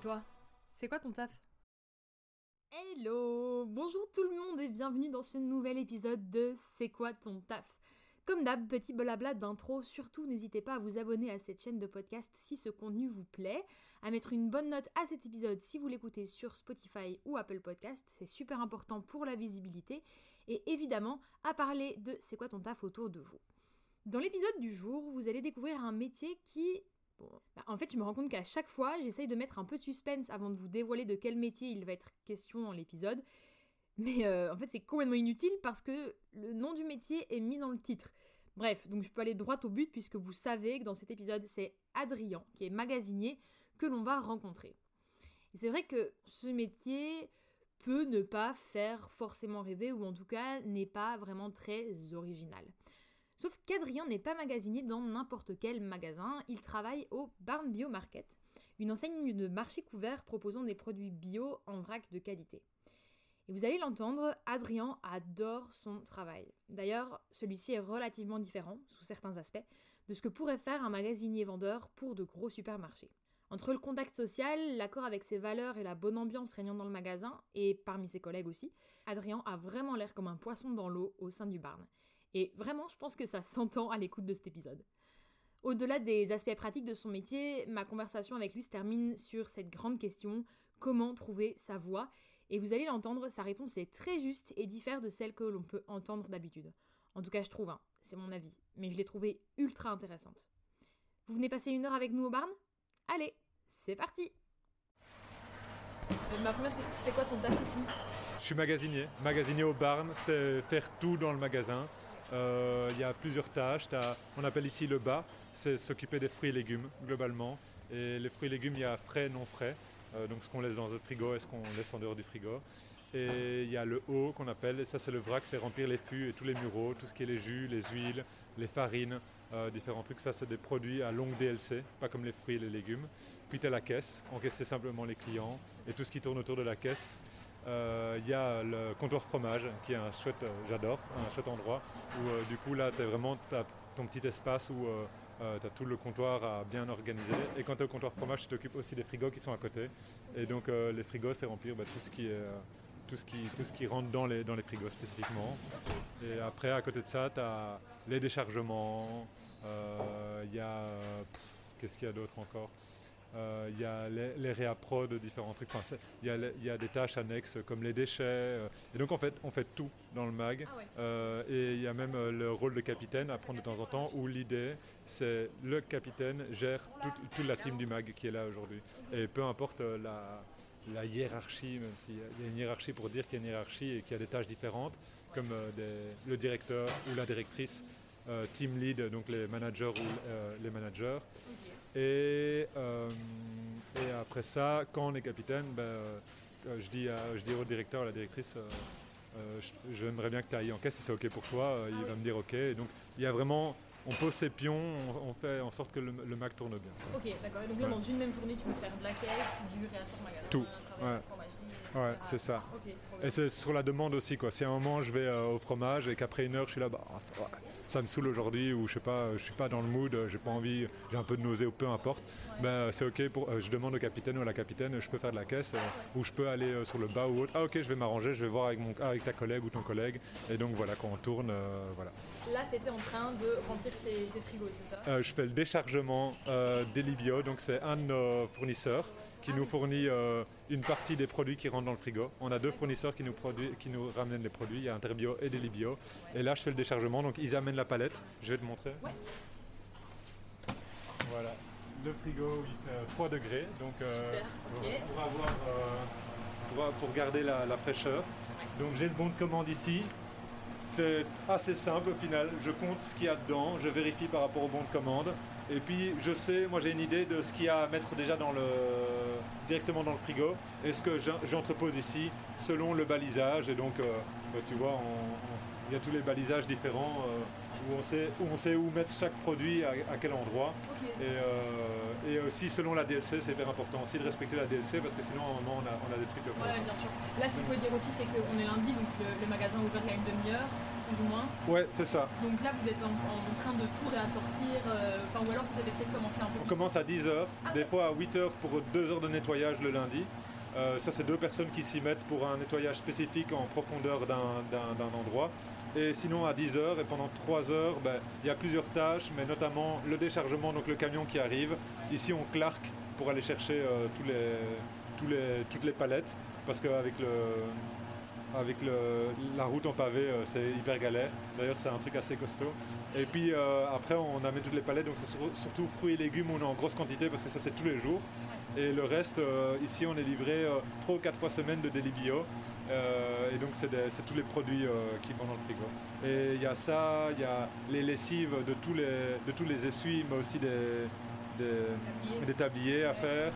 toi, c'est quoi ton taf? Hello! Bonjour tout le monde et bienvenue dans ce nouvel épisode de C'est quoi ton taf? Comme d'hab, petit blabla d'intro, surtout n'hésitez pas à vous abonner à cette chaîne de podcast si ce contenu vous plaît, à mettre une bonne note à cet épisode si vous l'écoutez sur Spotify ou Apple Podcast, c'est super important pour la visibilité, et évidemment à parler de C'est quoi ton taf autour de vous? Dans l'épisode du jour, vous allez découvrir un métier qui bah, en fait, je me rends compte qu'à chaque fois, j'essaye de mettre un peu de suspense avant de vous dévoiler de quel métier il va être question dans l'épisode. Mais euh, en fait, c'est complètement inutile parce que le nom du métier est mis dans le titre. Bref, donc je peux aller droit au but puisque vous savez que dans cet épisode, c'est Adrien, qui est magasinier, que l'on va rencontrer. Et c'est vrai que ce métier peut ne pas faire forcément rêver, ou en tout cas n'est pas vraiment très original. Sauf qu'Adrien n'est pas magasinier dans n'importe quel magasin, il travaille au Barn Bio Market, une enseigne de marché couvert proposant des produits bio en vrac de qualité. Et vous allez l'entendre, Adrien adore son travail. D'ailleurs, celui-ci est relativement différent, sous certains aspects, de ce que pourrait faire un magasinier vendeur pour de gros supermarchés. Entre le contact social, l'accord avec ses valeurs et la bonne ambiance régnant dans le magasin, et parmi ses collègues aussi, Adrien a vraiment l'air comme un poisson dans l'eau au sein du barn. Et vraiment, je pense que ça s'entend à l'écoute de cet épisode. Au-delà des aspects pratiques de son métier, ma conversation avec lui se termine sur cette grande question, comment trouver sa voix? Et vous allez l'entendre, sa réponse est très juste et diffère de celle que l'on peut entendre d'habitude. En tout cas, je trouve, hein, c'est mon avis, mais je l'ai trouvée ultra intéressante. Vous venez passer une heure avec nous au barn? Allez, c'est parti euh, Ma première question, c'est quoi ton taf ici? Je suis magasinier. Magasinier au barn, c'est faire tout dans le magasin. Euh, il y a plusieurs tâches. on appelle ici le bas, c'est s'occuper des fruits et légumes globalement. Et les fruits et légumes, il y a frais, non frais. Euh, donc ce qu'on laisse dans le frigo et ce qu'on laisse en dehors du frigo. Et il y a le haut qu'on appelle, et ça c'est le vrac, c'est remplir les fûts et tous les mureaux, tout ce qui est les jus, les huiles, les farines, euh, différents trucs. Ça c'est des produits à longue DLC, pas comme les fruits et les légumes. Puis tu as la caisse, encaisser simplement les clients et tout ce qui tourne autour de la caisse. Il euh, y a le comptoir fromage qui est un chouette, euh, j'adore, un chouette endroit où euh, du coup là tu as vraiment ton petit espace où tu as tout le comptoir à bien organiser. Et quand tu es au comptoir fromage, tu t'occupes aussi des frigos qui sont à côté. Et donc les frigos, c'est remplir bah, tout, ce qui tout, ce qui, tout ce qui rentre dans les, dans les frigos spécifiquement. Et après, à côté de ça, tu as les déchargements. Il y a. Qu'est-ce qu'il y a d'autre encore? Il euh, y a les, les de différents trucs. Il y, a des tâches annexes comme les déchets. Euh. et donc en fait, on fait tout dans le mag. Ah euh, et il y a même le rôle de capitaine à prendre de temps en temps où l'idée, c'est le capitaine gère toute, la team du mag qui est là aujourd'hui. Et peu importe la, hiérarchie, même s'il y a une hiérarchie pour dire qu'il y a une hiérarchie et qu'il y a des tâches différentes, comme le directeur ou la directrice euh, team lead, donc les managers ou euh, les managers. Et, euh, et, après ça, quand on est capitaine, ben, je, dis je dis au directeur, à la directrice, j'aimerais bien que tu ailles en caisse si c'est OK pour toi. il ah va me dire OK. donc il y a vraiment on pose ses pions, on, fait en sorte que le, Mac tourne bien. Ok, d'accord. Et donc là, dans une même journée, tu peux faire de la caisse, du réassort magasin, tout. Ouais. Ouais, c'est ça. et c'est sur la demande aussi, quoi. Si à un moment je vais euh, au fromage et qu'après une heure je suis là, bas ça me saoule aujourd'hui ou je sais pas, je suis pas dans le mood, j'ai pas envie, j'ai un peu de nausée ou peu importe, ben c'est ok pour, euh, je demande au capitaine ou à la capitaine, je peux faire de la caisse euh, ou je peux aller sur le bas ou autre. Ah ok, je vais m'arranger, je vais voir avec mon, avec ta collègue ou ton collègue. Et donc voilà quand on tourne, voilà. Là, tu étais en train de remplir tes, frigos, c'est ça? Je fais le déchargement d'Elibio, donc c'est un de nos fournisseurs qui nous fournit euh, une partie des produits qui rentrent dans le frigo. On a deux fournisseurs qui nous, qui nous ramènent les produits, il y a Interbio et Delibio. Et là, je fais le déchargement, donc ils amènent la palette. Je vais te montrer. Voilà, le frigo, il fait 3 degrés, donc euh, pour, avoir, euh, pour, garder la, la fraîcheur. Donc j'ai le bon de commande ici. C'est assez simple au final. Je compte ce qu'il y a dedans, je vérifie par rapport au bon de commande. Et puis je sais, moi j'ai une idée de ce qu'il y a à mettre déjà dans le, directement dans le frigo et ce que j'entrepose ici selon le balisage. Et donc, euh, bah, tu vois, il y a tous les balisages différents euh, où, on sait, où on sait où mettre chaque produit à, quel endroit. Euh, et, aussi selon la DLC, c'est hyper important aussi de respecter la DLC parce que sinon à un moment on a, des trucs. Ouais, bien sûr. Là, ce qu'il faut dire aussi, c'est qu'on est lundi, donc le, magasin ouvert il y a une demi-heure. Plus ou moins. Ouais, c'est ça. Donc là, vous êtes en, en train de tout réassortir, euh, enfin, ou alors vous avez peut-être commencé un peu On commence à 10h, Ah des ouais. fois à 8h pour 2 heures de nettoyage le lundi. Euh, ça, c'est deux personnes qui s'y mettent pour un nettoyage spécifique en profondeur d'un- endroit. Et sinon, à 10h et pendant 3 heures, ben, il y a plusieurs tâches, mais notamment le déchargement, donc le camion qui arrive. Ici, on clarque pour aller chercher euh, tous les, tous les, toutes les palettes, parce qu'avec le, avec le- la route en pavé, euh, c'est hyper galère. D'ailleurs, c'est un truc assez costaud. Et puis euh, après, on amène toutes les palettes, donc c'est sur- surtout fruits et légumes, on est en grosse quantité parce que ça, c'est tous les jours. Et le reste, euh, ici, on est livré 3 ou 4 fois semaine de délit bio. Et donc, c'est tous les produits qui vont dans le frigo. Et il y a ça, il y a les lessives de tous les, de tous les essuies, mais aussi des, des, des tabliers à faire.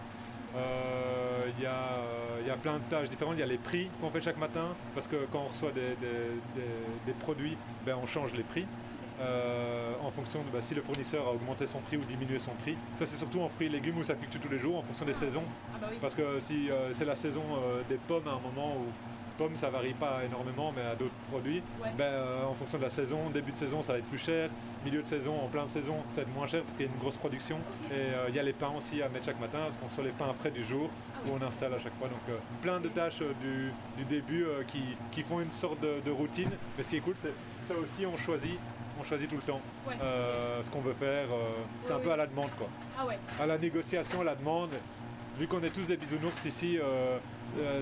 Euh, Il y, a, euh, y a plein de tâches différentes. Il y a les prix qu'on fait chaque matin, parce que quand on reçoit des, des- des- des produits, ben, on change les prix. euh, en fonction de bah, si le fournisseur a augmenté son prix ou diminué son prix. Ça c'est surtout en fruits et légumes où ça fluctue tous les jours en fonction des saisons. Ah bah oui. Parce que si euh, c'est la saison euh, des pommes à un moment où pommes ça varie pas énormément mais à d'autres produits, Ouais. ben, euh, en fonction de la saison, début de saison ça va être plus cher, milieu de saison, en plein de saison ça va être moins cher parce qu'il y a une grosse production. Et euh, il y a les pains aussi à mettre chaque matin parce qu'on reçoit les pains frais du jour Ah où oui. on installe à chaque fois. Donc euh, plein de tâches du, du début qui, qui font une sorte de, de routine. Mais ce qui est cool c'est ça aussi on choisit, on choisit tout le temps Ouais. ce qu'on veut faire. c'est Ouais, un peu à la demande quoi Ah ouais. à la négociation, à la demande. Vu qu'on est tous des bisounours ici, euh,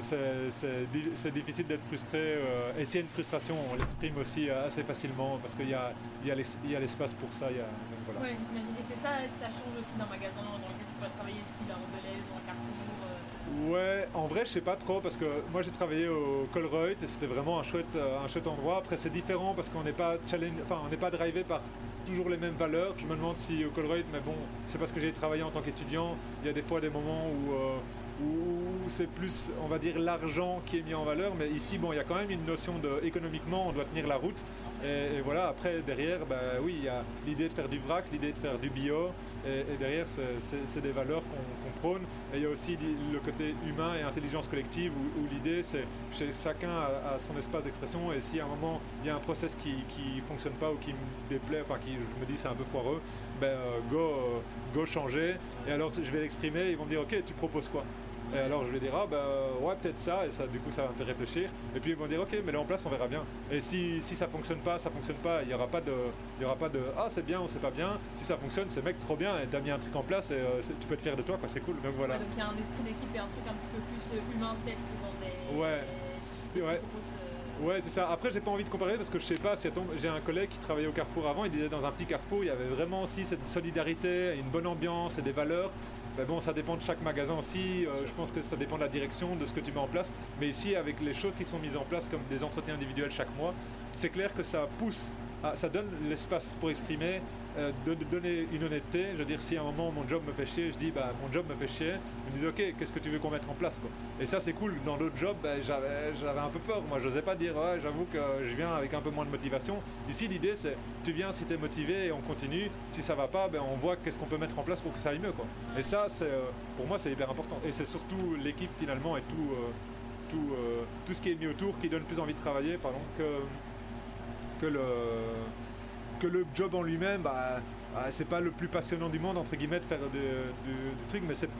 c'est- c'est di- c'est difficile d'être frustré. euh, et s'il y a une frustration, on l'exprime aussi euh, assez facilement parce qu'il y a, y a l'espace pour ça. y a- donc voilà. Ouais, j'imagine. Et c'est ça, ça change aussi d'un magasin dans lequel tu pourrais travailler, style à Rebelaise ou un Carrefour. euh, Ouais, en vrai, je sais pas trop parce que moi j'ai travaillé au Colruyt et c'était vraiment un chouette, euh, un chouette endroit. Après, c'est différent parce qu'on n'est pas challenge, enfin, on n'est pas drivé par toujours les mêmes valeurs. Je me demande si au Colruyt, mais bon, c'est parce que j'ai travaillé en tant qu'étudiant. Il y a des fois des moments où, euh, où c'est plus, on va dire, l'argent qui est mis en valeur. Mais ici, bon, il y a quand même une notion de économiquement, on doit tenir la route. Et, voilà, après, derrière, bah, oui, il y a l'idée de faire du vrac, l'idée de faire du bio. Et, derrière, c'est- des valeurs qu'on prône. Et il y a aussi le côté humain et intelligence collective où, l'idée, c'est chacun a, a son espace d'expression. Et si à un moment, il y a un process qui ne fonctionne pas ou qui me déplaît, enfin, qui je me dis c'est un peu foireux, ben, euh, go, euh, go changer. Et alors, je vais l'exprimer. Ils vont me dire, OK, tu proposes quoi? Et alors je vais dire, ah bah ouais, peut-être ça, et ça, du coup ça va me faire réfléchir. Et puis ils vont dire, ok, mais là en place, on verra bien. Et si, si ça fonctionne pas, ça fonctionne pas, il n'y aura pas de, il y aura pas de, ah c'est bien ou c'est pas bien. Si ça fonctionne, c'est mec trop bien, et t'as mis un truc en place, et euh, tu peux être fier de toi, quoi, c'est cool. Donc voilà. ouais, donc il y a un esprit d'équipe et un truc un petit peu plus euh, humain peut-être que dans des. Ouais. des Ouais. euh, Ouais, c'est ça. Après, j'ai pas envie de comparer parce que je sais pas, si tombe- j'ai un collègue qui travaillait au Carrefour avant, il disait dans un petit Carrefour, il y avait vraiment aussi cette solidarité, une bonne ambiance et des valeurs. Mais bon, ça dépend de chaque magasin aussi. Euh, je pense que ça dépend de la direction, de ce que tu mets en place. Mais ici, avec les choses qui sont mises en place, comme des entretiens individuels chaque mois, c'est clair que ça pousse, ça donne l'espace pour exprimer, de, de donner une honnêteté. Je veux dire, si à un moment mon job me fait chier, je dis, bah, mon job me fait chier, ils me disent, ok, qu'est-ce que tu veux qu'on mette en place quoi. Et ça, c'est cool. Dans d'autres jobs, ben, j'avais, un peu peur. Moi, je n'osais pas dire, ouais, j'avoue que je viens avec un peu moins de motivation. Ici, l'idée, c'est, tu viens si tu es motivé et on continue. Si ça va pas, ben, on voit qu'est-ce qu'on peut mettre en place pour que ça aille mieux. Quoi. Et ça, c'est, euh, pour moi, c'est hyper important. Et c'est surtout l'équipe finalement et tout, euh, tout, euh, tout ce qui est mis autour qui donne plus envie de travailler pardon, que, que, le, que le job en lui-même. Bah, bah, c'est pas le plus passionnant du monde, entre guillemets, de faire du, truc, mais c'est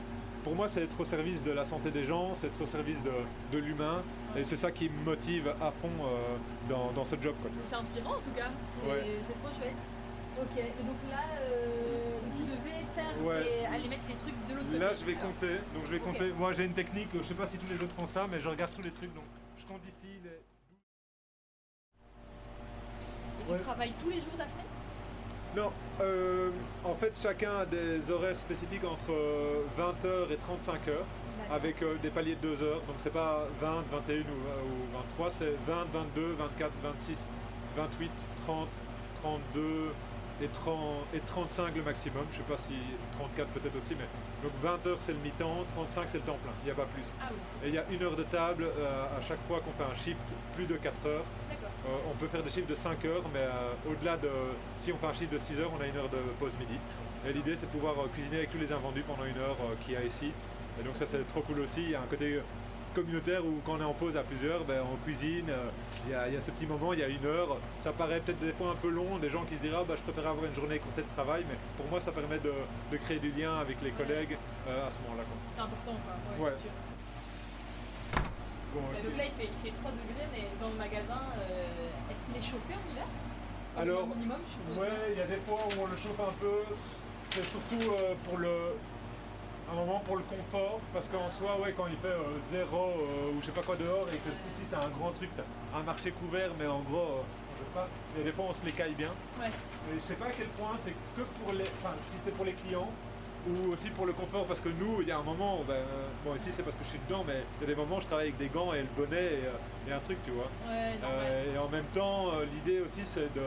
pour moi, c'est être au service de la santé des gens, c'est être au service de, de l'humain, et c'est ça qui me motive à fond euh, dans, dans ce job. Quoi. C'est inspirant en tout cas, c'est Ouais. trop chouette. Ok, et donc là, euh, vous devez faire Ouais. des- aller mettre les trucs de l'autre côté. Là, je vais Alors, compter. Donc, je vais compter. Moi, j'ai une technique. Je sais pas si tous les autres font ça, mais je regarde tous les trucs. Donc, je compte ici. Et tu Ouais. travailles tous les jours de la semaine Non. euh, en fait, chacun a des horaires spécifiques entre 20h et 35 heures, avec euh, des paliers de 2 heures. Donc, c'est pas 20, 21 ou, ou 23, c'est 20, 22, 24, 26, 28, 30, 32 et, 30, et 35 le maximum. Je sais pas si 34 peut-être aussi, mais donc 20 heures c'est le mi-temps, 35 c'est le temps plein. Il n'y a pas plus. Ah oui, Et il y a une heure de table euh, à chaque fois qu'on fait un shift, plus de 4 heures. Euh, on peut faire des shifts de 5 heures, mais euh, au-delà de. Si on fait un shift de 6 heures, on a une heure de pause midi. Et l'idée, c'est de pouvoir euh, cuisiner avec tous les invendus pendant une heure qu'il y a ici. Et donc, ça, c'est trop cool aussi. Il y a un côté communautaire où quand on est en pause à plusieurs, ben, on cuisine, euh, il y, a, il y a ce petit moment, il y a une heure, ça paraît peut-être des fois un peu long, des gens qui se diront ah, bah, je préfère avoir une journée complète de travail, mais pour moi ça permet de, de créer du lien avec les collègues euh, à ce moment-là. C'est important, quoi. Ouais, Ouais. Donc là, il fait, il fait 3 degrés, mais dans le magasin, euh, est-ce qu'il est chauffé en hiver? Au Alors, minimum, je. Ouais, il y a des fois où on le chauffe un peu. C'est surtout euh, pour le. Un moment pour le confort, parce qu'en soi, ouais, quand il fait euh, zéro euh, ou je sais pas quoi dehors, et que ici c'est un grand truc, c'est un marché couvert, mais en gros, on sait pas. Il y a des fois on se les caille bien. Ouais. Mais je sais pas à quel point c'est que pour les. Enfin, si c'est pour les clients ou aussi pour le confort, parce que nous, il y a un moment, ben, bon, ici c'est parce que je suis dedans, mais il y a des moments où je travaille avec des gants et le bonnet et, euh, et un truc, tu vois. Ouais. Euh, et en même temps, euh, l'idée aussi, c'est de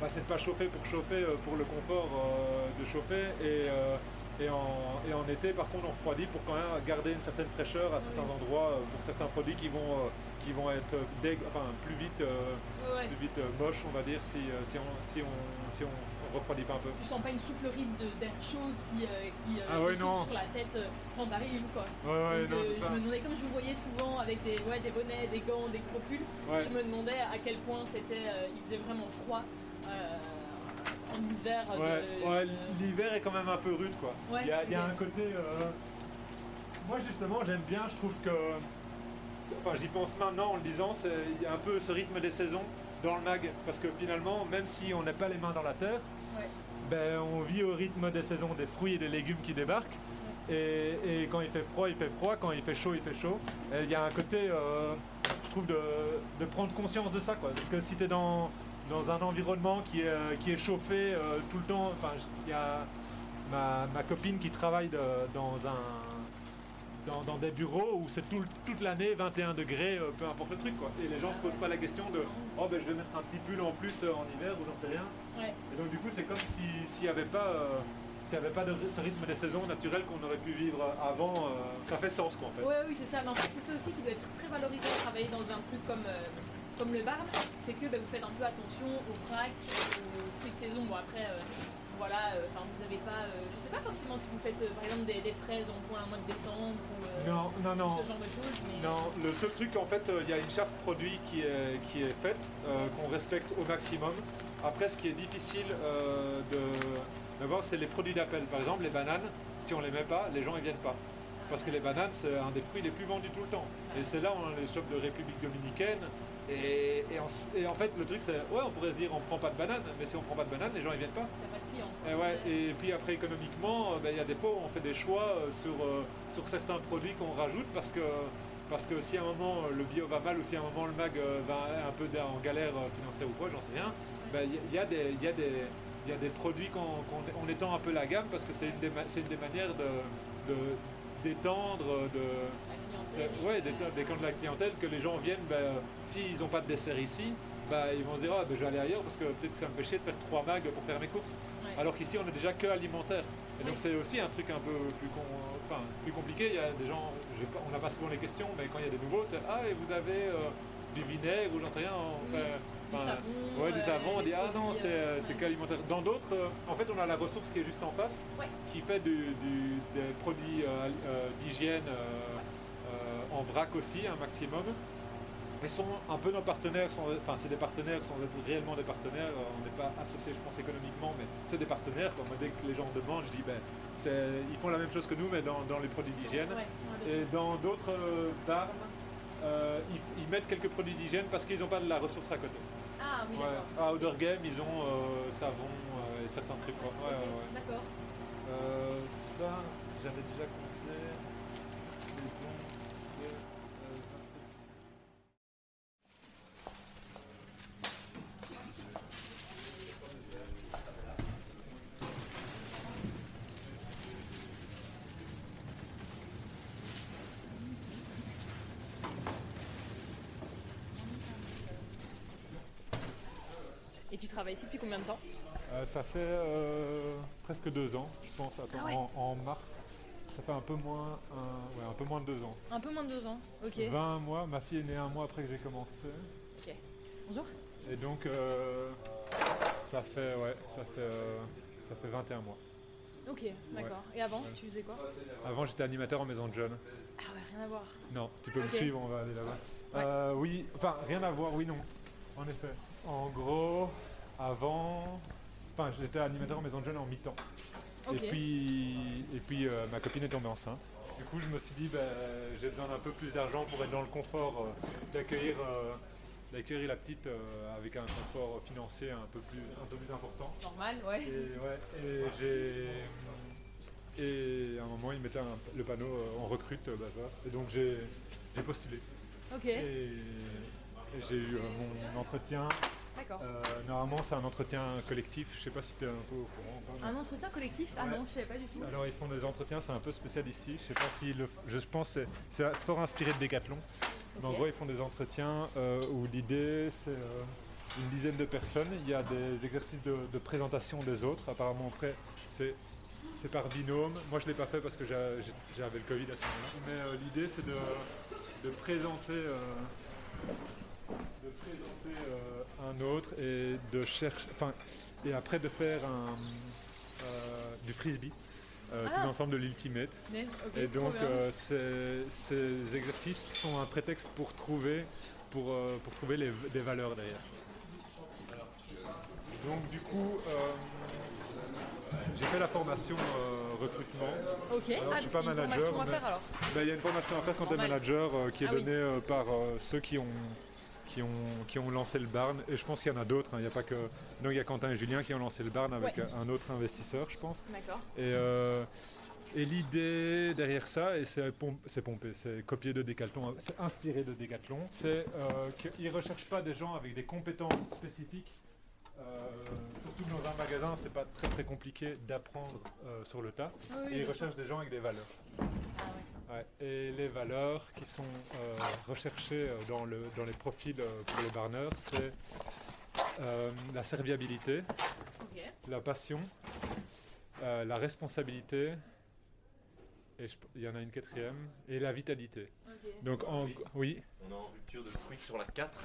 bah, c'est de pas chauffer pour chauffer, pour le confort euh, de chauffer. Et, euh, et, en, et en été, par contre, on refroidit pour quand même garder une certaine fraîcheur à certains Oui. endroits, pour certains produits qui vont, qui vont être dég- enfin, plus vite, euh, Ouais, plus vite moches, on va dire, si, si, on, si, on, si on refroidit pas un peu. Tu sens pas une soufflerie de- d'air chaud qui, euh, qui euh, Ah ouais, non. sur la tête euh, quand t'arrives, quoi. Ouais, ouais, Donc, non, euh, ça. je me demandais, comme je vous voyais souvent avec des, ouais, des bonnets, des gants, des Ouais. je me demandais à quel point c'était, il faisait vraiment froid en hiver. de- l'hiver est quand même un peu rude quoi. Il y a, y un côté. Moi justement j'aime bien, je trouve que. Enfin j'y pense maintenant en le disant, c'est- un peu ce rythme des saisons dans le mag. Parce que finalement, même si on n'a pas les mains dans la terre. Ben, on vit au rythme des saisons, des fruits et des légumes qui débarquent. Et, et quand il fait froid, il fait froid, quand il fait chaud, il fait chaud. Il y a un côté, euh, je trouve, de, prendre conscience de ça. Quoi. Parce que si tu es dans, dans un environnement qui est, euh, qui est chauffé euh, tout le temps, il y a ma, copine qui travaille dans un. Dans, des bureaux où c'est tout, toute l'année 21 degrés, peu importe le truc quoi. Et les gens se posent pas la question de oh ben je vais mettre un petit pull en plus en hiver ou j'en sais rien. Ouais. Et donc du coup, c'est comme si- s'il n'y avait pas, euh, s'il avait pas de, ce rythme des saisons naturel qu'on aurait pu vivre avant, euh, ça fait sens quoi en fait. Ouais, oui, c'est ça. Mais en fait, c'est ça aussi qui doit être très valorisant de travailler dans un truc comme, euh, comme le barn. C'est que bah, vous faites un peu attention aux vrac, aux fruits de saison. Bon, après, voilà, euh, enfin, vous n'avez pas. euh, je sais pas forcément si vous faites euh, par exemple des, des fraises en point au mois de décembre ou Non, non, non. ce genre de choses. Mais, Non, le seul truc en fait, il y a une charte produit qui est, qui est faite, qu'on respecte au maximum. Après, ce qui est difficile de, de voir, c'est les produits d'appel. Par exemple, les bananes, si on les met pas, les gens ne viennent pas. Parce que les bananes, c'est un des fruits les plus vendus tout le temps. Et c'est là où on a les shops de République dominicaine. Et, et en, et en fait, le truc, c'est, ouais, on pourrait se dire, on prend pas de bananes, mais si on prend pas de bananes, les gens ils viennent pas. de. Et, ouais, et puis après économiquement, euh, ben, il y a des fois où on fait des choix euh, sur, euh, sur certains produits qu'on rajoute parce que, parce que si à un moment le bio va mal ou si à un moment le mag va un peu en galère financière ou quoi, j'en sais rien, ben, il y, a- il y a des, il y, a des- il y a des produits qu'on qu'on- on étend un peu la gamme parce que c'est une, des ma- c'est une des manières de, de- d'étendre, de, Ouais, d'étendre d'étendre la clientèle, que les gens viennent, ben, s'ils n'ont pas de dessert ici, ben, ils vont se dire ah, ben, je vais aller ailleurs parce que peut-être que ça me fait chier de faire trois mags pour faire mes courses. Ouais. Alors qu'ici, on est déjà que alimentaire. Et donc, Oui. c'est aussi un truc un peu plus, con- enfin, plus compliqué. Il y a des gens, pas- on n'a pas souvent les questions, mais quand il y a des nouveaux, c'est Ah, et vous avez euh, du vinaigre ou j'en sais rien. Oui. Du enfin, savon, ouais, du euh. On des dit Ah non, c'est euh, ouais. qu'alimentaire. Dans d'autres, euh, en fait, on a la ressource qui est juste en face, Ouais. qui fait du- du- des produits d'hygiène en vrac aussi, un maximum. Ils sont un peu nos partenaires, sans- enfin c'est des partenaires sans être réellement des partenaires, euh, on n'est pas associés je pense économiquement, mais c'est des partenaires. Quoi. Moi, dès que les gens demandent, je dis ben, c'est- ils font la même chose que nous mais dans, dans les produits d'hygiène. Ouais, ouais, bien Et dans d'autres euh, bars, euh, ils, ils mettent quelques produits d'hygiène parce qu'ils n'ont pas de la ressource à côté. Ah oui, Ouais. d'accord. À Outdoor Game, ils ont euh, savon euh, et certains trucs. D'accord. Ça, j'avais déjà compté. Les bons, c'est, euh, 27. Et tu travailles ici depuis combien de temps Euh, ça fait euh, presque deux ans, je pense, attends, Ah ouais. en, en mars. Ça fait un peu moins, un, ouais, un peu moins de deux ans. Un peu moins de deux ans. Ok. 20 mois, ma fille est née un mois après que j'ai commencé. Bonjour. Et donc, euh, ça fait, ouais, ça fait, euh, ça fait 21 mois. Ok, d'accord. Et avant, tu faisais quoi Avant, j'étais animateur en maison de jeunes. Ah ouais, rien à voir. Non, tu peux me Ok. suivre, on va aller là-bas. Euh, oui, enfin, rien à voir, oui, non. En effet. En gros, avant. Enfin, j'étais animateur en maison de jeunes en mi-temps. Et puis, et puis euh, ma copine est tombée enceinte. Du coup, je me suis dit, ben, j'ai besoin d'un peu plus d'argent pour être dans le confort euh, d'accueillir euh, d'accueillir la petite avec un confort financier un peu plus, un peu plus important. Normal, ouais. Et, ouais, et j'ai. Et à un moment, il mettait un- le panneau on recrute bazar. Et donc, j'ai j'ai postulé. Ok, Et, et j'ai eu mon entretien. D'accord. Euh, normalement, c'est un entretien collectif. Je sais pas si tu es un peu au courant. ou pas, mais- Un entretien collectif Ah Ouais. non, je savais pas du tout. alors ils font des entretiens, c'est un peu spécial ici. Je sais pas si le, je pense que c'est fort inspiré de Decathlon. Mais en gros ils font des entretiens euh, où l'idée c'est euh, une dizaine de personnes. Il y a des exercices de, de présentation des autres. Apparemment après c'est c'est par binôme. Moi je l'ai pas fait parce que j'avais le Covid à ce moment-là. Mais euh, l'idée c'est de, de présenter. euh, de présenter euh, un autre et de chercher, enfin, et après de faire un, euh, du frisbee, euh, Ah. tout l'ensemble de l'ultimate. Mais, et donc euh, ces, ces exercices sont un prétexte pour trouver, pour, pour trouver les, des valeurs derrière. Donc du coup, j'ai fait la formation euh, recrutement. Ok, alors, je ah, suis pas manager, mais-. Ben, Il y a une formation à faire quand tu es manager euh, qui est Ah oui. donnée euh, par ceux qui ont, qui, ont, qui ont lancé le Barn. Et je pense qu'il y en a d'autres. hein. Il n'y a pas que. Donc il y a Quentin et Julien qui ont lancé le Barn avec Ouais. un autre investisseur, je pense. D'accord. Et, euh, et l'idée derrière ça, et c'est pompé, c'est copié de Decathlon, c'est inspiré de Decathlon, c'est euh, qu'ils ne recherchent pas des gens avec des compétences spécifiques. Euh, surtout que dans un magasin, c'est pas très très compliqué d'apprendre euh, sur le tas. Ah oui, et ils recherchent des gens avec des valeurs. Ah ouais. Et les valeurs qui sont euh, recherchées dans, le, dans les profils euh, pour les barneurs, c'est euh, la serviabilité, la passion, la responsabilité, et je- il y en a une quatrième, et la vitalité. Donc, en, Oui. oui, On est en rupture de tweet sur la 4.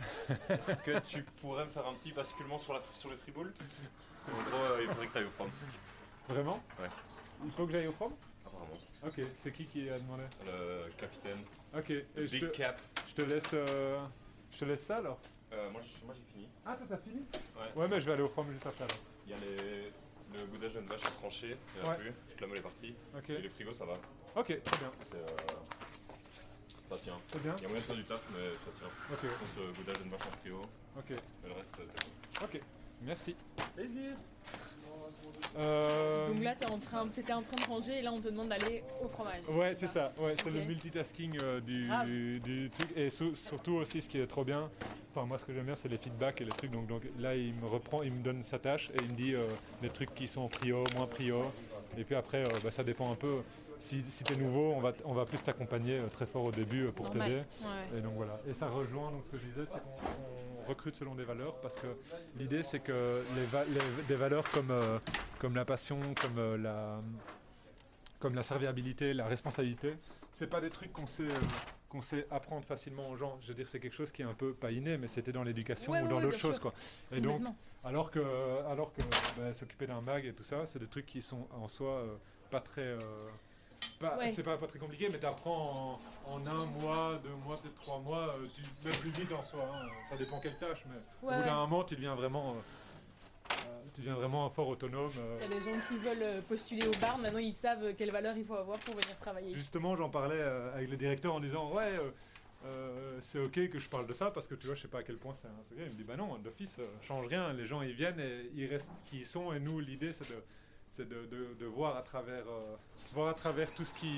Est-ce que tu pourrais me faire un petit basculement sur, la, sur le freeball En gros, euh, il faudrait que tu ailles au from, vraiment? Ouais. Il faut que j'aille au prom apparemment. Ok, c'est qui qui a demandé? Le capitaine. Ok, et je Big te, Cap. je te laisse, euh, je te laisse ça alors? Euh, moi, j'ai fini. Ah, toi t'as fini? Ouais. Ouais, mais je vais aller au prom juste après. Il y a les, le goudage d'une vache à trancher. Il n'y en a Ouais. plus. Toute la moelle est partie. Et les frigos, ça va. ok, très bien, C'est, euh, ça tient. c'est bien. Il y a moyen de faire du taf, mais ça tient. Ok, Je pense euh, goudage d'une vache en frigo. ok, Et le reste, euh, ok, merci. plaisir. Euh, Donc là, t'es en train, t'étais en train de ranger et là, on te demande d'aller au fromage. Ouais, c'est ça. Ouais, c'est le multitasking euh, du, truc. Et surtout aussi, ce qui est trop bien, enfin moi ce que j'aime bien, c'est les feedbacks et les trucs. Donc, donc là, il me reprend, il me donne sa tâche et il me dit euh, des trucs qui sont prio, moins prio. Et puis après, euh, bah, ça dépend un peu. Si, si tu es nouveau, on va, on va plus t'accompagner euh, très fort au début euh, pour t'aider. Ouais. Et donc voilà. Et ça rejoint donc ce que je disais, c'est qu'on on recrute selon des valeurs parce que l'idée c'est que les, va- les- des valeurs comme, euh, comme la passion, comme euh, la comme la serviabilité, la responsabilité, c'est pas des trucs qu'on sait euh, qu'on sait apprendre facilement aux gens. Je veux dire, c'est quelque chose qui est un peu pas inné, mais c'était dans l'éducation Ouais, ou dans ouais, d'autres choses quoi. Et donc alors que, alors que bah, s'occuper d'un mag et tout ça, c'est des trucs qui sont en soi euh, pas très. Euh, pas- Ouais. C'est pas, pas très compliqué, mais tu apprends en, en un mois, deux mois, peut-être trois mois, euh, tu, même plus vite en soi. hein. Ça dépend quelle tâche, mais Ouais, au bout ouais. d'un moment, tu deviens vraiment. euh, euh, tu deviens vraiment fort autonome. euh. Il y a des gens qui veulent euh, postuler au bar, maintenant ils savent quelle valeur il faut avoir pour venir travailler. Justement, j'en parlais euh, avec le directeur en disant Ouais, euh, euh, c'est ok que je parle de ça parce que tu vois, je sais pas à quel point c'est un secret. Il me dit Bah non, d'office, euh, change rien. Les gens ils viennent et ils restent qui ils sont. Et nous, l'idée c'est de, c'est de, de- de voir à travers, euh, voir à travers tout ce qui.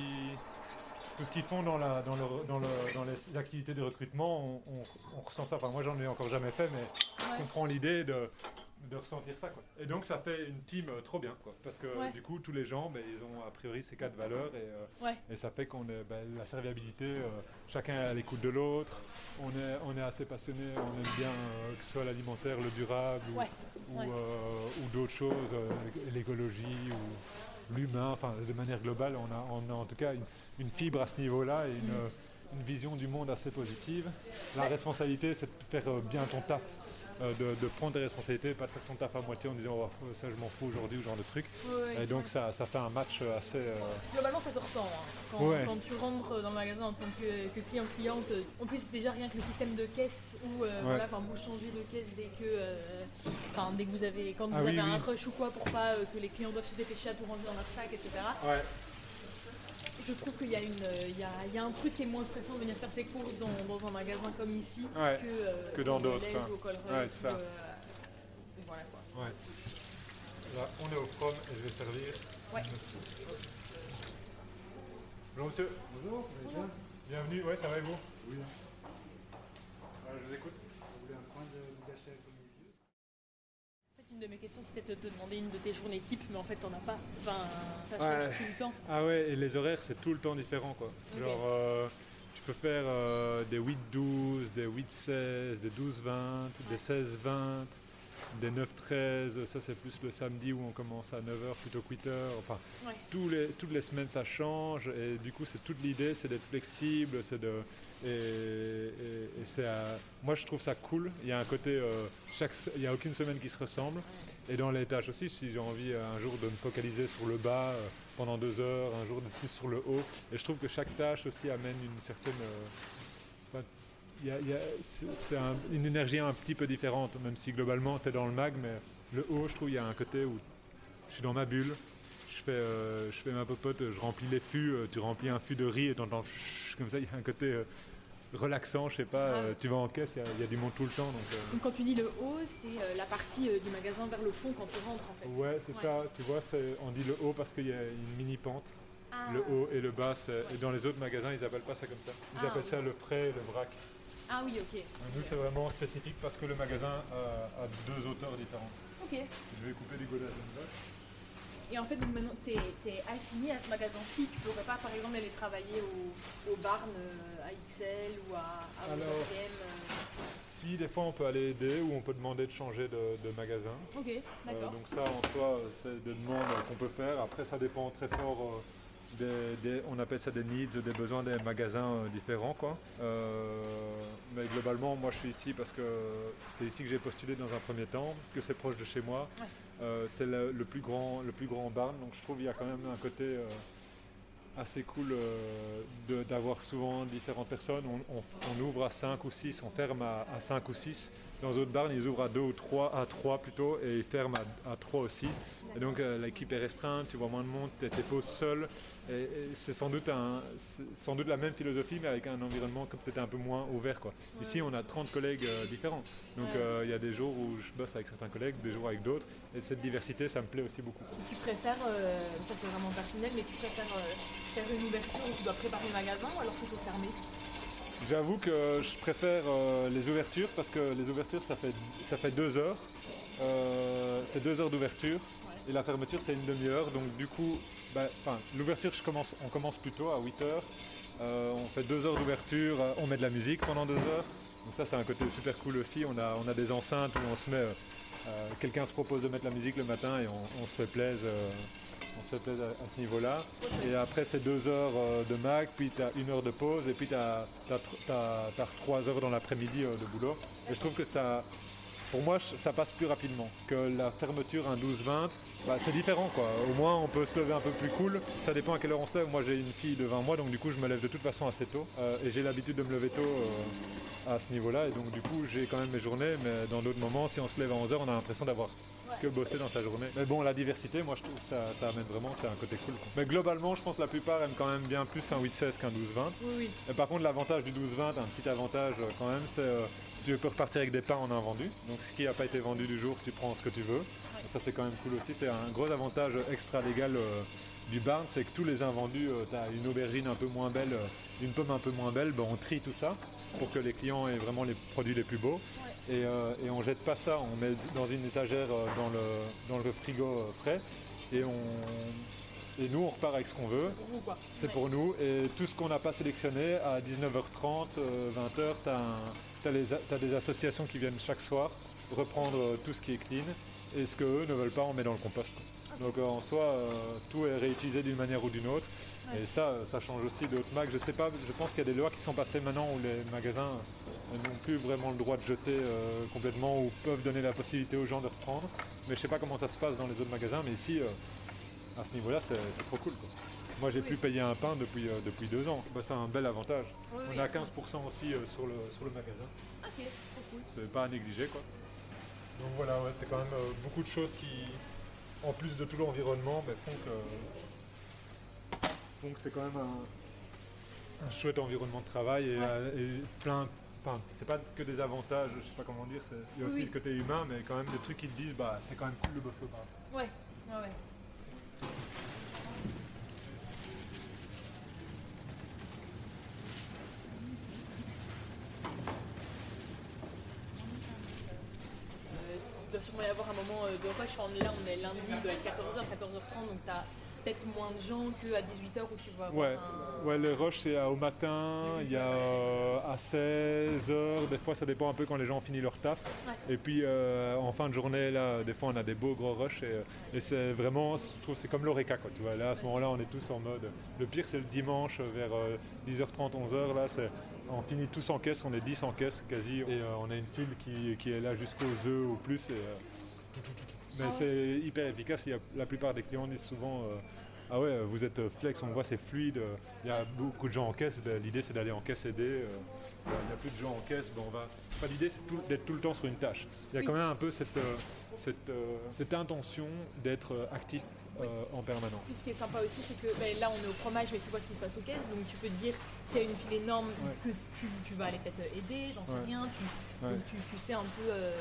Tout ce qu'ils font dans, la, dans, le- dans, le- dans les activités de recrutement, on, on- on ressent ça. Enfin, moi, j'en ai encore jamais fait, mais je Ouais. comprends l'idée de, de ressentir ça. Quoi. Et donc, ça fait une team euh, trop bien. Quoi, parce que Ouais. du coup, tous les gens, ben, ils ont a priori ces quatre valeurs. Et, euh, Ouais. et ça fait qu'on est ben, la serviabilité, euh, chacun est à l'écoute de l'autre. On est, on est assez passionné, on aime bien que ce soit l'alimentaire, le durable ou, Ouais, ou, d'autres choses, l'écologie ou l'humain. Enfin, de manière globale, on a, on a en tout cas une, une fibre à ce niveau-là et une, Mm. une vision du monde assez positive. La responsabilité, c'est de faire bien ton taf. Euh, de, de prendre des responsabilités, pas de faire ton taf à moitié en disant oh, ça je m'en fous aujourd'hui ou genre de truc. Ouais, ouais, Et donc ouais. ça, ça fait un match assez... euh, Globalement, ça te ressent. hein. Quand, Ouais. quand tu rentres dans le magasin en tant que, client-cliente, euh, en plus, déjà rien que le système de caisse où euh, voilà, enfin, vous changez de caisse dès que, euh, dès que vous avez, quand vous Ah oui, avez un oui. rush ou quoi pour pas euh, que les clients doivent se dépêcher à tout ranger dans leur sac, etc. Je trouve qu'il y, a une, il y, a, il y a un truc qui est moins stressant de venir faire ses courses dans, dans un magasin comme ici Ouais. que, euh, Que dans au d'autres, Ouais, c'est ça. euh, voilà quoi. Ouais. Là, on est au from et je vais servir. Ouais. monsieur. Bonjour monsieur. Bonjour, vous allez bien Bienvenue, ouais ça va et vous? Oui. Euh, Je vous écoute. Vous voulez un coin de gâcher avec le milieu En fait, une de mes questions c'était de te demander une de tes journées type, mais en fait t'en as pas. Enfin, ça Ouais. change tout le temps. Ah ouais, et les horaires c'est tout le temps différent quoi. Ok. Genre euh, tu peux faire euh, des 8-12, des 8-16, des 12-20, des 16-20, des 9-13, ça c'est plus le samedi où on commence à 9h plutôt que 8h. Enfin, Ouais. tous les, toutes les semaines ça change et du coup c'est toute l'idée, c'est d'être flexible, c'est de... Et, et- et c'est à- moi je trouve ça cool, il y a un côté, euh, chaque, il n'y a aucune semaine qui se ressemble. Et dans les tâches aussi, si j'ai envie euh, un jour de me focaliser sur le bas euh, pendant deux heures, un jour de plus sur le haut. Et je trouve que chaque tâche aussi amène une certaine... euh, enfin, il y a- il y a- c'est c'est un- une énergie un petit peu différente, même si globalement tu es dans le mag, mais le haut, je trouve, il y a un côté où je suis dans ma bulle, je fais, euh, je fais ma popote, je remplis les fûts, euh, tu remplis un fût de riz et t'entends comme ça, il y a un côté euh, relaxant, je sais pas, Ah. euh, tu vas en caisse, il y a- il y, a du monde tout le temps. Donc, Donc quand tu dis le haut, c'est la partie du magasin vers le fond quand tu rentres en fait. Ouais, c'est Ouais. ça, tu vois, on dit le haut parce qu'il y a une mini pente, Ah. le haut et le bas, et dans les autres magasins, ils appellent pas ça comme ça. Ils Ah, appellent oui. ça le frais et le vrac. Ah oui, ok. Nous, c'est vraiment spécifique parce que le magasin a, a deux auteurs différents. Ok. Je vais couper du bloc. Et en fait, donc maintenant, tu es, assigné à ce magasin-ci. Tu pourrais pas, par exemple, aller travailler au, au Barn, euh, à XL ou à, à Alors, euh. Si, des fois, on peut aller aider ou on peut demander de changer de, de magasin. Ok, Euh, d'accord. donc ça, en soi, c'est des demandes qu'on peut faire. Après, ça dépend très fort euh, des, des- on appelle ça des needs, des besoins des magasins euh, différents. Quoi. Euh, mais globalement, moi, je suis ici parce que c'est ici que j'ai postulé dans un premier temps, que c'est proche de chez moi. Ouais. Euh, c'est le, le plus grand, le plus grand barn, donc je trouve qu'il y a quand même un côté euh, assez cool de- d'avoir souvent différentes personnes. On, on- on ouvre à 5 ou 6, on ferme à, 5 ou 6. Dans d'autres barns, ils ouvrent à 2 ou 3, à 3 plutôt, et ils ferment à, 3 aussi. Et donc euh, l'équipe est restreinte, tu vois moins de monde, tu es poses seul. Et, et c'est sans, doute un- c'est sans doute la même philosophie, mais avec un environnement peut-être un peu moins ouvert. Quoi. Ici, on a 30 collègues euh, différents. Donc Ouais. euh, il y a des jours où je bosse avec certains collègues, des jours avec d'autres. Et cette diversité, ça me plaît aussi beaucoup. Tu préfères, ça c'est vraiment personnel, mais tu préfères faire une ouverture où tu dois préparer le magasin ou alors plutôt fermer? J'avoue que je préfère euh, les ouvertures parce que les ouvertures ça fait, ça fait deux heures. Euh, c'est deux heures d'ouverture Ouais. et la fermeture c'est une demi-heure. Donc du coup, bah, l'ouverture commence, on commence plus tôt à 8 heures. Euh, on fait deux heures d'ouverture, on met de la musique pendant deux heures. Donc ça c'est un côté super cool aussi. On a, on a des enceintes où on se met, euh, quelqu'un se propose de mettre la musique le matin et on, on se fait plaisir. euh, on se fait plaisir à, à ce niveau-là. Et après, c'est deux heures euh, de mag, puis tu as une heure de pause, et puis tu as, trois heures dans l'après-midi de boulot. Et je trouve que ça, pour moi, ça passe plus rapidement que la fermeture un 12-20. Bah, c'est différent, quoi. Au moins, on peut se lever un peu plus cool. Ça dépend à quelle heure on se lève. Moi, j'ai une fille de 20 mois, donc du coup, je me lève de toute façon assez tôt. Euh, et j'ai l'habitude de me lever tôt euh, à ce niveau-là. Et donc, du coup, j'ai quand même mes journées. Mais dans d'autres moments, si on se lève à 11h, on a l'impression d'avoir que bosser dans sa journée. Mais bon, la diversité, moi je trouve que ça, ça amène vraiment, c'est un côté cool. quoi. Mais globalement, je pense que la plupart aiment quand même bien plus un 8-16 qu'un 12-20. Oui, oui. Et par contre, l'avantage du 12-20, un petit avantage euh, quand même, c'est euh, tu peux repartir avec des pains en invendu. Donc ce qui n'a pas été vendu du jour, tu prends ce que tu veux. Ça, c'est quand même cool aussi. C'est un gros avantage extra légal euh, du barn, c'est que tous les invendus, tu as une aubergine un peu moins belle, euh, une pomme un peu moins belle, ben, on trie tout ça pour que les clients aient vraiment les produits les plus beaux. Et, euh, et on jette pas ça, on met dans une étagère euh, dans, le, dans le frigo euh, frais et, on, et nous on repart avec ce qu'on veut. Pour. C'est Ouais. pour nous et tout ce qu'on n'a pas sélectionné à 19h30, euh, 20h, tu as, des associations qui viennent chaque soir reprendre euh, tout ce qui est clean et ce qu'eux ne veulent pas on met dans le compost. Donc euh, en soi, euh, tout est réutilisé d'une manière ou d'une autre. Ouais. Et ça, ça change aussi d'autres Macs. Je sais pas, je pense qu'il y a des lois qui sont passées maintenant où les magasins n'ont plus vraiment le droit de jeter euh, complètement ou peuvent donner la possibilité aux gens de reprendre. Mais je sais pas comment ça se passe dans les autres magasins, mais ici, euh, à ce niveau-là, c'est c'est trop cool. quoi. Moi, j'ai Oui. pu payer un pain depuis, euh, depuis deux ans. Bah, c'est un bel avantage. Oui, On oui. a 15% aussi euh, sur, le, sur le magasin. Ok, trop cool. C'est pas à négliger quoi. Donc voilà, ouais, c'est quand même euh, beaucoup de choses qui, en plus de tout l'environnement, ben, font que, font que c'est quand même un, un chouette environnement de travail et, Ouais. euh, et plein. Enfin, c'est pas que des avantages, je sais pas comment dire, il y a aussi Oui. le côté humain, mais quand même des trucs qui te disent, bah c'est quand même cool de bosser au ouais, ouais. Euh, Il doit sûrement y avoir un moment euh, de rush. Enfin, là, on est lundi, il doit être 14h, 14h30, donc t'as peut-être moins de gens qu'à 18h où tu vas avoir Ouais, un... ouais, les rushs c'est euh, au matin, il y a euh, à 16h, des fois ça dépend un peu quand les gens ont fini leur taf. Ouais. Et puis euh, en fin de journée, là, des fois on a des beaux gros rushs et, euh, et c'est vraiment, je trouve c'est comme l'Oreca quoi, tu vois. Là à ce moment-là on est tous en mode, le pire c'est le dimanche vers euh, 10h30, 11h, là c'est, on finit tous en caisse, on est 10 en caisse quasi et euh, on a une file qui, qui est là jusqu'aux œufs ou plus. Et, euh, Mais Ah ouais. c'est hyper efficace, il y a, la plupart des clients disent souvent... euh, ah ouais, vous êtes euh, flex, on voit c'est fluide. euh, Il y a beaucoup de gens en caisse. ben, L'idée c'est d'aller en caisse aider. euh, Il n'y a plus de gens en caisse. ben, on va. Enfin, l'idée c'est d'être tout le temps sur une tâche. Il y a Oui. quand même un peu cette, cette, cette intention d'être actif Oui. euh, en permanence. Puis ce qui est sympa aussi, c'est que ben, là on est au fromage, mais tu vois ce qui se passe aux caisses, donc tu peux te dire s'il y a une file énorme Ouais. que tu, tu vas aller peut-être aider, j'en sais rien, tu, donc tu, tu sais un peu euh,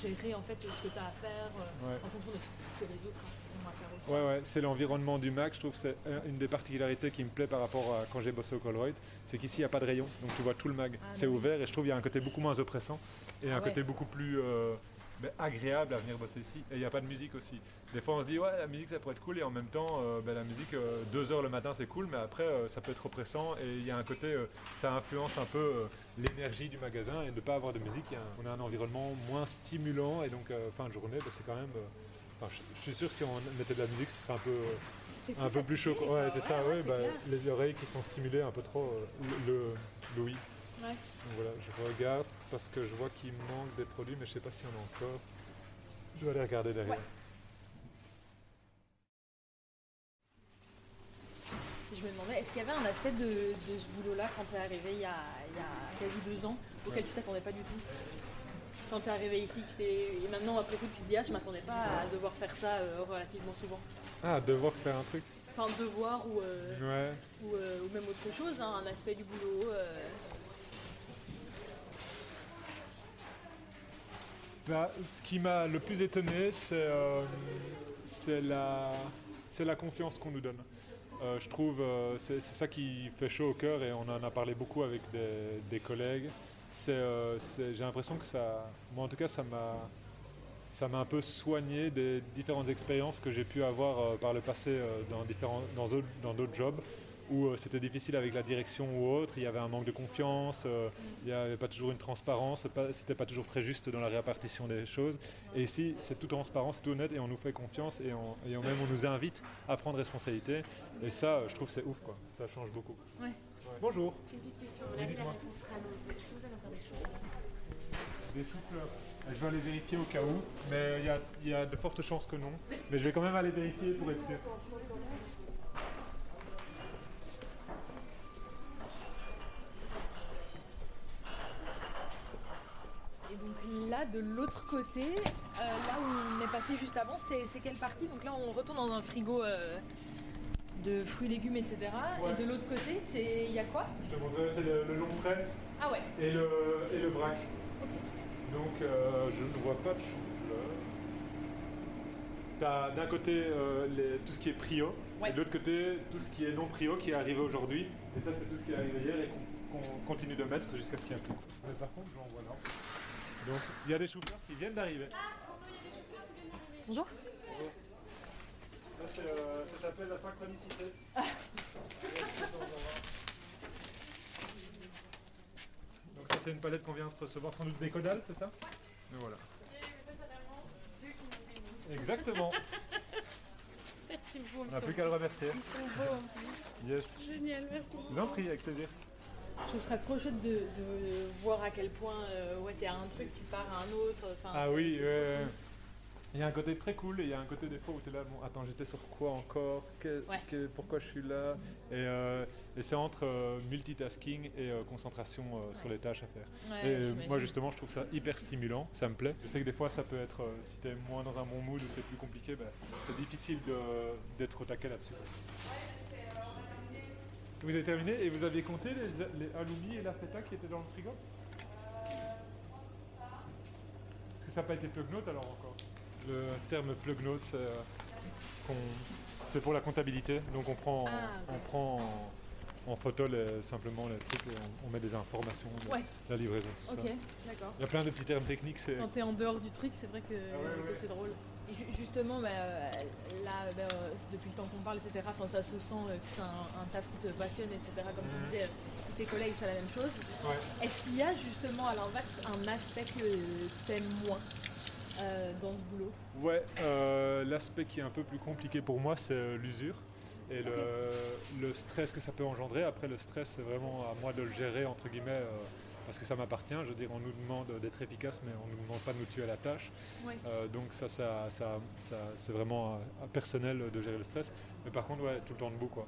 gérer en fait ce que tu as à faire euh, en fonction de ce que les autres ont à faire aussi. Ouais, ouais, c'est l'environnement du Mac. Je trouve que c'est un- une des particularités qui me plaît par rapport à quand j'ai bossé au Colruyt. C'est qu'ici, il n'y a pas de rayon, donc tu vois tout le Mac. Ah, c'est ouvert et je trouve qu'il y a un côté beaucoup moins oppressant et Ah un côté beaucoup plus euh, ben, agréable à venir bosser ici. Et il n'y a pas de musique aussi. Des fois, on se dit, ouais, la musique, ça pourrait être cool et en même temps, euh, ben, la musique, euh, deux heures le matin, c'est cool, mais après, euh, ça peut être oppressant et il y a un côté, ça influence un peu l'énergie du magasin et de ne pas avoir de musique, il y a un- on a un environnement moins stimulant et donc, fin de journée, ben, c'est quand même. enfin, je, suis sûr que si on mettait de la musique, ce serait un peu. euh, un peu plus chaud. Ouais, c'est ça, ouais, ouais, c'est bah, clair. les oreilles qui sont stimulées un peu trop, euh, le, le- l'ouïe. Ouais. Donc voilà, je regarde parce que je vois qu'il manque des produits, mais je sais pas s'il y en a encore. Je vais aller regarder derrière. Ouais. Je me demandais, est-ce qu'il y avait un aspect de, de ce boulot-là quand tu es arrivé il y, a, il y a quasi deux ans, auquel tu t'attendais pas du tout? Quand tu es arrivé ici, tu et maintenant après coup tu te dis, ah, je m'attendais pas à devoir faire ça euh, relativement souvent. Ah, devoir faire un truc? Enfin, devoir ou, euh, Ouais. ou, euh, ou même autre chose, hein, un aspect du boulot. Bah, ce qui m'a le plus étonné, c'est euh, la, confiance qu'on nous donne. Euh, je trouve, euh, c'est ça qui fait chaud au cœur et on en a parlé beaucoup avec des, collègues. Euh, J'ai l'impression que ça, moi en tout cas, ça m'a, un peu soigné des différentes expériences que j'ai pu avoir par le passé dans d'autres jobs où euh, c'était difficile avec la direction ou autre, il y avait un manque de confiance, euh, il n'y avait pas toujours une transparence, c'était pas toujours très juste dans la répartition des choses. Et ici, c'est tout transparent, c'est tout honnête et on nous fait confiance et, on, et même on nous invite à prendre responsabilité. Et ça, euh, je trouve c'est ouf, quoi. Ça change beaucoup. Ouais. Bonjour. J'ai une petite question. Oui, la réponse des souffleurs. Je vais aller vérifier au cas où, mais il y a, il y a de fortes chances que non. Mais je vais quand même aller vérifier pour être sûr. Donc là, de l'autre côté, euh, là où on est passé juste avant, c'est quelle partie? Donc là, on retourne dans un frigo euh, de fruits, légumes, etc. Ouais. Et de l'autre côté, c'est il y a quoi? Je te montrerai, c'est le, le long frais Ah ouais. et le, et le braque. Donc euh, je ne vois pas de chou-fleur. T'as d'un côté euh, les- tout ce qui est prio, Ouais. et de l'autre côté tout ce qui est non prio qui est arrivé aujourd'hui. Et ça c'est tout ce qui est arrivé hier et qu'on qu'on continue de mettre jusqu'à ce qu'il n'y ait plus. Mais par contre j'en vois là. Donc il y a des chou-fleurs qui viennent d'arriver. Bonjour. Ça, c'est, euh, ça s'appelle la synchronicité. Donc ça c'est une palette qu'on vient de recevoir sans doute des caudales, c'est ça? Mais voilà. Exactement. beau. On Ils n'a sont, plus qu'à le remercier. ils sont beaux en plus. Yes. Génial, merci. Je vous en prie, avec plaisir. Je trouve ça trop chouette de, de voir à quel point euh, ouais, t'es à un truc, tu pars à un autre. Ah c'est- oui, c'est ouais. Il y a un côté très cool et il y a un côté des fois où tu es là, bon, attends, j'étais sur quoi encore? Que- Ouais. que- Pourquoi je suis là? Et, euh, et c'est entre euh, multitasking et euh, concentration sur les tâches à faire. Ouais, et moi justement, je trouve ça hyper stimulant, ça me plaît. Je sais que des fois, ça peut être, si tu es moins dans un bon mood ou c'est plus compliqué, ben, c'est difficile d'être au taquet là-dessus. Vous avez terminé et vous aviez compté les, les halloumi et la feta qui étaient dans le frigo Parce que ça n'a pas été plug note alors encore Le terme plug note, c'est euh, qu'on- c'est pour la comptabilité. Donc on prend, Ah, on prend en, en photo les- simplement les trucs et on, on met des informations de Ouais. la livraison. Tout Ok, ça. d'accord. Il y a plein de petits termes techniques. C'est Quand t'es en dehors du truc, c'est vrai que, Ah ouais, que ouais. c'est drôle. Justement, bah, euh, là, bah, euh, depuis le temps qu'on parle, etc., enfin, ça se sent euh, que c'est un, un taf qui te passionne, etc. Comme tu Mhm. disais, tes collègues, c'est la même chose. Ouais. Est-ce qu'il y a justement à l'inverse un aspect que t'aimes moins euh, dans ce boulot? Ouais, euh, l'aspect qui est un peu plus compliqué pour moi, c'est l'usure et le, le stress que ça peut engendrer. Après, le stress, c'est vraiment à moi de le gérer, entre guillemets, euh, parce que ça m'appartient. Je veux dire, on nous demande d'être efficace, mais on ne nous demande pas de nous tuer à la tâche. Euh, donc ça, ça, ça, ça- c'est vraiment personnel de gérer le stress. Mais par contre, ouais, tout le temps debout, quoi.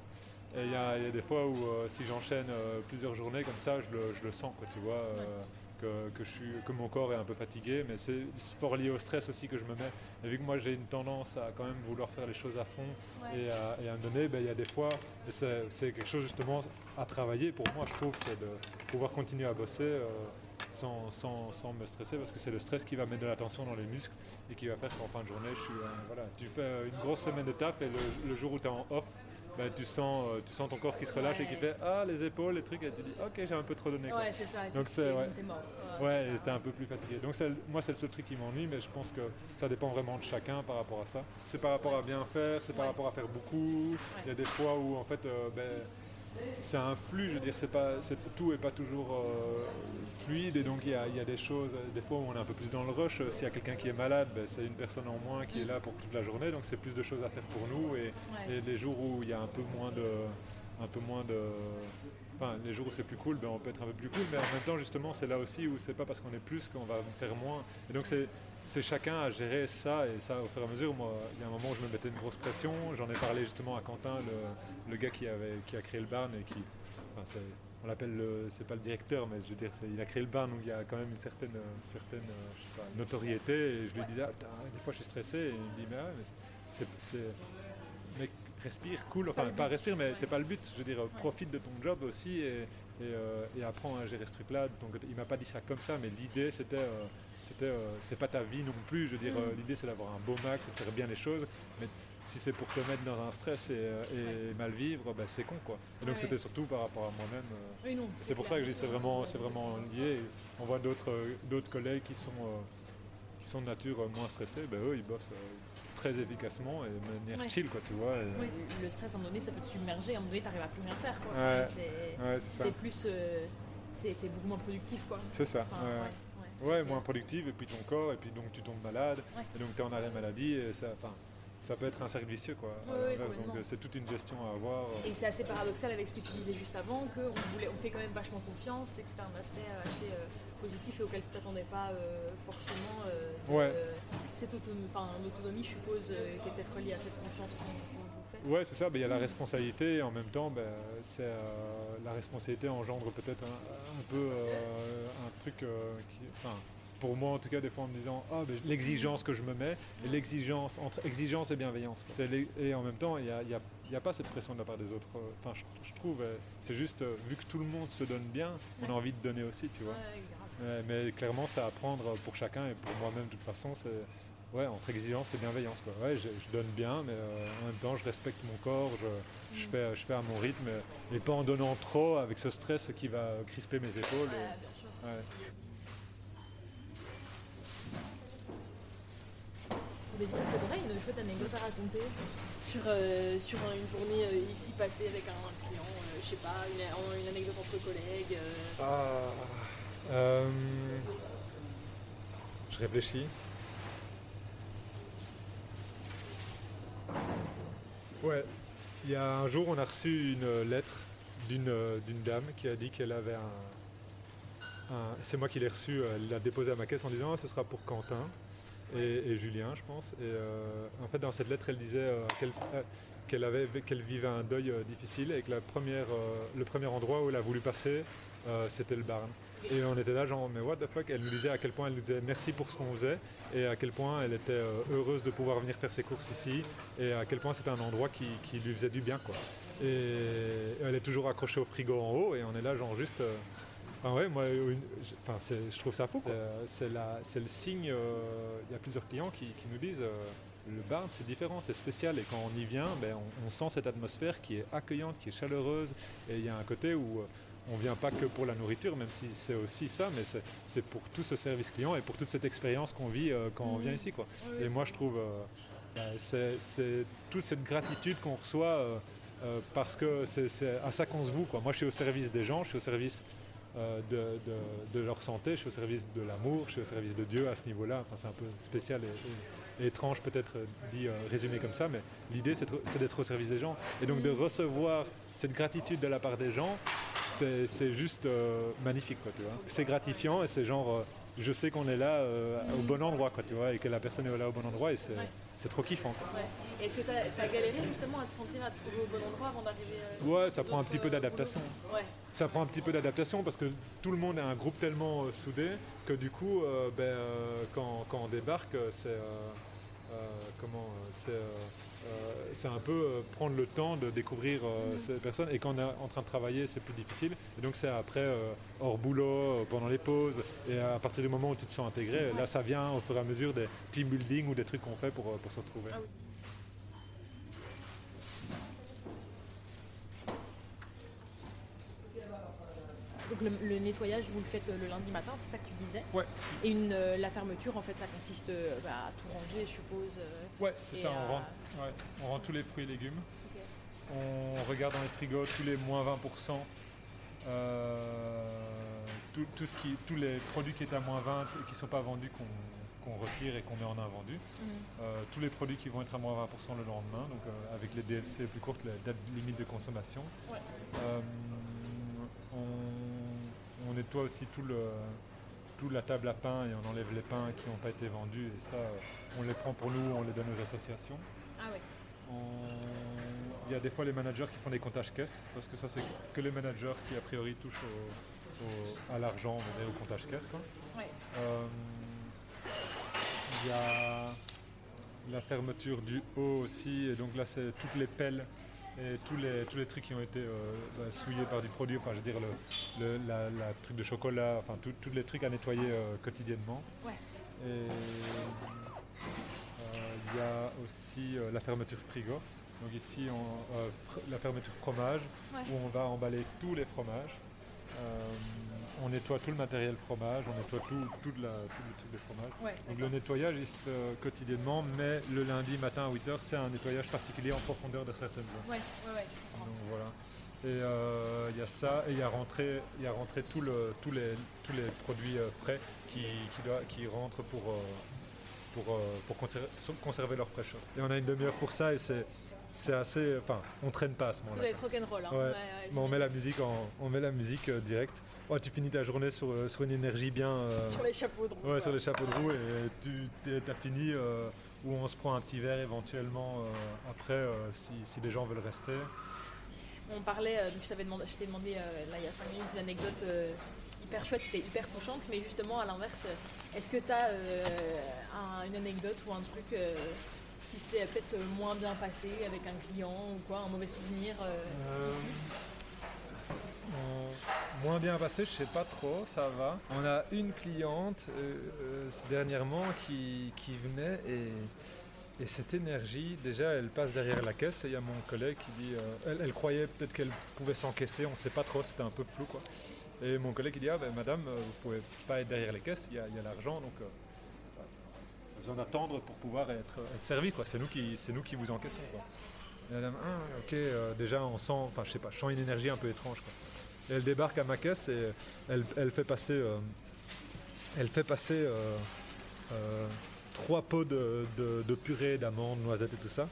Et il y, a il y a des fois où euh, si j'enchaîne euh, plusieurs journées comme ça, je le, je le sens, quoi, tu vois, que, que je suis, que mon corps est un peu fatigué. Mais c'est fort lié au stress aussi que je me mets. Et vu que moi j'ai une tendance à quand même vouloir faire les choses à fond Ouais. et, à, et à me donner, ben, il y a des fois, c'est c'est quelque chose justement à travailler pour moi, je trouve, c'est de pouvoir continuer à bosser. euh, sans, sans- sans me stresser parce que c'est le stress qui va mettre de la tension dans les muscles et qui va faire qu'en fin de journée, je suis, euh, voilà, tu fais une grosse semaine de taf et le, le jour où tu es en off, ben, tu, sens, euh, tu sens ton corps qui se relâche et qui Ouais. fait Ah, les épaules, les trucs, et tu dis Ok, j'ai un peu trop donné. quoi. Ouais, c'est ça. Donc t'es- ouais. mort. Ouais, et t'es un peu plus fatigué. Donc moi, c'est le seul truc qui m'ennuie, mais je pense que ça dépend vraiment de chacun par rapport à ça. C'est par rapport à bien faire, c'est par Ouais. rapport à faire beaucoup. Il y a des fois où en fait, euh, ben, c'est un flux, je veux dire, c'est pas, tout est pas toujours euh, fluide et donc il y a, il y a des choses, des fois où on est un peu plus dans le rush. S'il y a quelqu'un qui est malade, ben, c'est une personne en moins qui est là pour toute la journée, donc c'est plus de choses à faire pour nous et, Ouais. et les jours où il y a un peu moins de, un peu moins de, enfin les jours où c'est plus cool, ben, on peut être un peu plus cool, mais en même temps justement c'est là aussi où c'est pas parce qu'on est plus qu'on va faire moins. Et donc c'est c'est chacun à gérer ça et ça au fur et à mesure. Moi, il y a un moment où je me mettais une grosse pression. J'en ai parlé justement à Quentin, le, le gars qui, avait, qui a créé le barn et qui, enfin, on l'appelle, c'est pas le directeur, mais je veux dire, il a créé le barn où il y a quand même une certaine, euh, certaine je sais pas, notoriété. Et je lui disais, ah, des fois je suis stressé. Et il me dit, mais, mais c'est, mec, respire, cool. Enfin, pas respire, mais c'est pas le but. Je veux dire, profite de ton job aussi et, et, euh, et apprends à gérer ce truc-là. Donc, il m'a pas dit ça comme ça, mais l'idée c'était. euh, c'était, euh, c'est pas ta vie non plus, je veux dire, Mm. euh, l'idée c'est d'avoir un beau max, c'est de faire bien les choses, mais si c'est pour te mettre dans un stress et, euh, et mal vivre, bah, c'est con quoi. Et donc Ouais. c'était surtout par rapport à moi-même. Oui, c'est pour ça que je dis c'est vraiment, c'est vraiment lié. On voit d'autres, d'autres collègues qui sont, qui sont de nature moins stressés, ben eux ils bossent très efficacement et de manière Ouais. chill quoi, tu vois. et- Oui, le stress, à un moment donné, ça peut te submerger. À un moment donné, t'arrives à plus rien faire. Quoi. Ouais. Enfin, c'est, Ouais, plus. euh, c'est, t'es beaucoup moins productif. Quoi. C'est ça. Enfin, ouais. moins productive, et puis ton corps, et puis donc tu tombes malade, Ouais. et donc tu es en arrêt maladie, et ça, enfin, ça peut être un cercle vicieux, quoi. donc euh, c'est toute une gestion à avoir. euh. Et c'est assez paradoxal avec ce que tu disais juste avant, qu'on voulait, on fait quand même vachement confiance, et que c'était un aspect euh, assez euh, positif et auquel tu t'attendais pas euh, forcément. euh, de- Ouais. cette autonomie, enfin, je suppose, qui est peut-être liée à cette confiance qu'on. Ouais, c'est ça, ben, il y a la responsabilité, et en même temps, ben, c'est, euh, la responsabilité engendre peut-être un, un peu euh, un truc euh, qui. Enfin, pour moi en tout cas, des fois en me disant ah, ben, l'exigence que je me mets, et l'exigence, entre exigence et bienveillance. quoi. Et en même temps, il n'y a, y a- y a pas cette pression de la part des autres. Enfin, je, je trouve, c'est juste, vu que tout le monde se donne bien, on a envie de donner aussi, tu vois. Ouais, mais clairement, c'est à apprendre pour chacun et pour moi-même, de toute façon, c'est ouais, entre exigence et bienveillance. Quoi. Ouais, je, je donne bien, mais euh, en même temps, je respecte mon corps, je, je Mm. fais, je fais à mon rythme, et pas en donnant trop avec ce stress qui va crisper mes épaules. Ouais, et- bien sûr. ouais. Est-ce que tu aurais une chouette anecdote à raconter sur, euh, sur une journée euh, ici passée avec un client, euh, je sais pas, une, une anecdote entre collègues euh, Ah, euh, je réfléchis. Ouais. Il y a un jour, on a reçu une lettre d'une euh, d'une dame qui a dit qu'elle avait un. un- c'est moi qui l'ai reçu, elle l'a déposé à ma caisse en disant Ah, ce sera pour Quentin et, et Julien, je pense. Et euh, en fait, dans cette lettre, elle disait euh, qu'elle euh, qu'elle avait, qu'elle vivait un deuil difficile et que la première, le premier endroit où elle a voulu passer, c'était le Barn. Et on était là, genre, mais what the fuck? Elle nous disait à quel point elle nous disait merci pour ce qu'on faisait et à quel point elle était euh, heureuse de pouvoir venir faire ses courses ici et à quel point c'était un endroit qui, qui lui faisait du bien, quoi. Et elle est toujours accrochée au frigo en haut et on est là, genre, juste. euh, Enfin ouais, moi, enfin, je trouve ça fou. Euh, C'est la- le signe. Il y a plusieurs clients qui, qui nous disent le bar c'est différent, c'est spécial et quand on y vient, ben, on, sent cette atmosphère qui est accueillante, qui est chaleureuse et il y a un côté où on vient pas que pour la nourriture, même si c'est aussi ça, mais c'est- pour tout ce service client et pour toute cette expérience qu'on vit euh, quand on vient ici, quoi. Et moi, je trouve, euh, ben, c'est toute cette gratitude qu'on reçoit euh, euh, parce que c'est à ça qu'on se voue. Quoi. Moi, je suis au service des gens, je suis au service de, de- de leur santé, je suis au service de l'amour, je suis au service de Dieu à ce niveau-là. Enfin, c'est un peu spécial et, et- et étrange peut-être dit résumé comme ça, mais l'idée c'est d'être au service des gens. Et donc de recevoir cette gratitude de la part des gens, c'est juste euh, magnifique. Quoi, tu vois. C'est gratifiant et c'est genre, euh, je sais qu'on est là euh, au bon endroit, quoi, tu vois, et que la personne est là au bon endroit et c'est trop kiffant. quoi. Ouais. Et Est-ce que tu as, galéré justement à te sentir à te trouver au bon endroit avant d'arriver Ouais, ça prend un petit peu d'adaptation. Ouais. Ça prend un petit peu d'adaptation parce que tout le monde est un groupe tellement euh, soudé que du coup, euh, ben, euh, quand, quand on débarque, c'est comment c'est c'est un peu euh, prendre le temps de découvrir euh, ces personnes et quand on est en train de travailler, c'est plus difficile. Et donc c'est après euh, hors boulot, euh, pendant les pauses et à partir du moment où tu te sens intégré, là ça vient au fur et à mesure des team building ou des trucs qu'on fait pour, euh, pour se retrouver. Ah oui. Donc le, le nettoyage, vous le faites euh, le lundi matin, c'est ça que tu disais Ouais. Et une, euh, la fermeture, en fait, ça consiste euh, bah, à tout ranger, je suppose. Ouais, c'est ça, on rend, ouais, on rend tous les fruits et légumes. On regarde dans les frigos tous les moins 20%. euh, tout, tout ce qui, tous les produits qui étaient à moins 20 et qui ne sont pas vendus qu'on qu'on retire et qu'on met en invendu. Mhm. Euh, tous les produits qui vont être à moins 20% le lendemain, donc euh, avec les DLC plus courtes, les dates limites de consommation. Ouais. Euh, on, on nettoie aussi tout le, tout la table à pain et on enlève les pains qui n'ont pas été vendus et ça, euh, on les prend pour nous, on les donne aux associations. Ah ouais. On- Il y a des fois les managers qui font des comptages caisses, parce que ça c'est que les managers qui a priori touchent au- au- à l'argent, mais au comptage caisse. Quoi. Ouais. Euh, Il y a la fermeture du haut aussi, et donc là c'est toutes les pelles et tous les, tous les trucs qui ont été euh, bah, souillés par du produit, enfin je veux dire le, le- la, la truc de chocolat, enfin tous les trucs à nettoyer euh, quotidiennement. Ouais. Et euh, il y a aussi la fermeture frigo. Donc ici on- la fermeture fromage, Ouais. où on va emballer tous les fromages. On nettoie tout le matériel fromage, on nettoie tout, tout, de la, tout le truc de fromage. Ouais. Donc le nettoyage il se fait euh, quotidiennement, mais le lundi matin à 8h c'est un nettoyage particulier en profondeur de certaines zones. Ouais, ouais. Donc voilà. Et euh, il y a ça, et il y a rentré, il y a rentré tout le- tous, les, tous les produits euh, frais qui, qui, doit- qui rentrent pour, euh, pour, pour conser- conserver leur fraîcheur. Et on a une demi-heure pour ça et c'est c'est assez. Enfin, on traîne pas à ce Ça moment-là. doit être rock'n'roll. Hein. Ouais. Ouais, ouais, Mais on met la musique en, on met la musique euh, direct. Ouais, tu finis ta journée sur, euh, sur une énergie bien. euh, Sur les chapeaux de roue. Ouais, quoi. sur les chapeaux de roue et tu t'as fini où on se prend un petit verre éventuellement après si, si des gens veulent rester. On parlait, donc je t'avais demandé, je t'ai demandé là il y a 5 minutes une anecdote hyper chouette, qui était hyper touchante, mais justement à l'inverse, est-ce que tu as une anecdote ou un truc qui s'est peut-être euh, moins bien passé avec un client ou quoi, un mauvais souvenir euh, Euh, ici on- Moins bien passé, je sais pas trop, ça va. On a une cliente euh, euh, dernièrement qui, qui venait et, et cette énergie, déjà elle passe derrière la caisse et il y a mon collègue qui dit, euh, elle, elle croyait peut-être qu'elle pouvait s'encaisser, on sait pas trop, c'était un peu flou quoi. Et mon collègue il dit, ah ben madame, euh, vous pouvez pas être derrière les caisses, il y a, l'argent donc... euh. Pas besoin d'attendre pour pouvoir être, être servi quoi. C'est nous qui c'est nous qui vous encaissons quoi. Et madame, ah ok, euh, déjà on sent, enfin je sais pas, je sens une énergie un peu étrange quoi. Et elle débarque à ma caisse et elle, elle fait passer, euh, elle fait passer euh, euh, trois pots de, de- de purée d'amandes, noisettes et tout ça.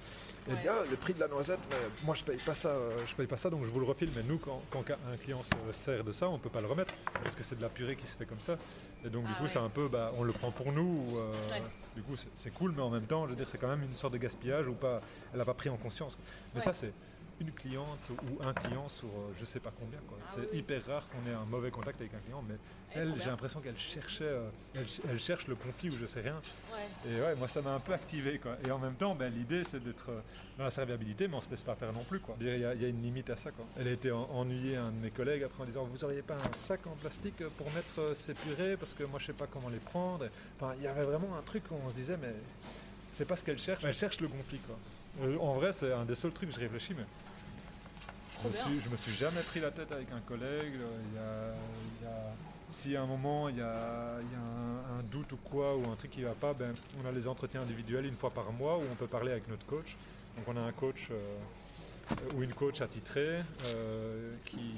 Elle Ouais. dit ah, le prix de la noisette, mais moi je paye pas ça, je paye pas ça, donc je vous le refile. Mais nous, quand, quand un client se sert de ça, on peut pas le remettre parce que c'est de la purée qui se fait comme ça. Et donc du Ah coup, ouais. c'est un peu, bah, on le prend pour nous. ou, Ouais. Du coup, c'est- cool, mais en même temps, je veux dire, c'est quand même une sorte de gaspillage ou pas. Elle a pas pris en conscience. quoi. Mais Ouais. ça, c'est une cliente ou un client sur euh, je sais pas combien. quoi. Ah c'est oui. hyper rare qu'on ait un mauvais contact avec un client, mais Elle j'ai l'impression qu'elle cherchait, euh, elle, elle cherche le conflit ou je sais rien. Ouais. Et ouais, moi ça m'a un peu activé quoi. Et en même temps, ben, l'idée c'est d'être euh, dans la serviabilité, mais on se laisse pas faire non plus Il y, a- il y a une limite à ça quoi. Elle a été en- ennuyée un de mes collègues après en disant vous auriez pas un sac en plastique pour mettre ces purées parce que moi je sais pas comment les prendre? Enfin, il y avait vraiment un truc où on se disait mais c'est pas ce qu'elle cherche. Elle cherche le conflit quoi. Euh, en vrai, c'est un des seuls trucs que je réfléchis, mais je me, suis, me suis jamais pris la tête avec un collègue. y a, si à un moment il y a, un, doute ou quoi, ou un truc qui va pas, ben, on a les entretiens individuels une fois par mois où on peut parler avec notre coach. Donc on a un coach euh, ou une coach attitrée euh, qui,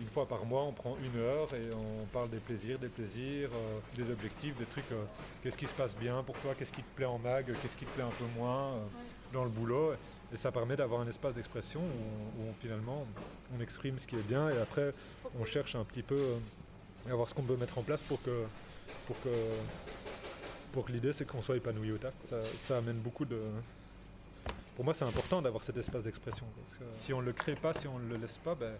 une fois par mois, on prend une heure et on parle des plaisirs, des plaisirs, euh, des objectifs, des trucs. qu'est-ce qui se passe bien pour toi, qu'est-ce qui te plaît en mag, qu'est-ce qui te plaît un peu moins dans le boulot. Et ça permet d'avoir un espace d'expression où, finalement on exprime ce qui est bien et après on cherche un petit peu euh, à voir ce qu'on peut mettre en place pour que, pour que, pour que l'idée c'est qu'on soit épanoui au taf. Ça, amène beaucoup de. Pour moi, c'est important d'avoir cet espace d'expression. Parce que si on ne le crée pas, si on ne le laisse pas, ben,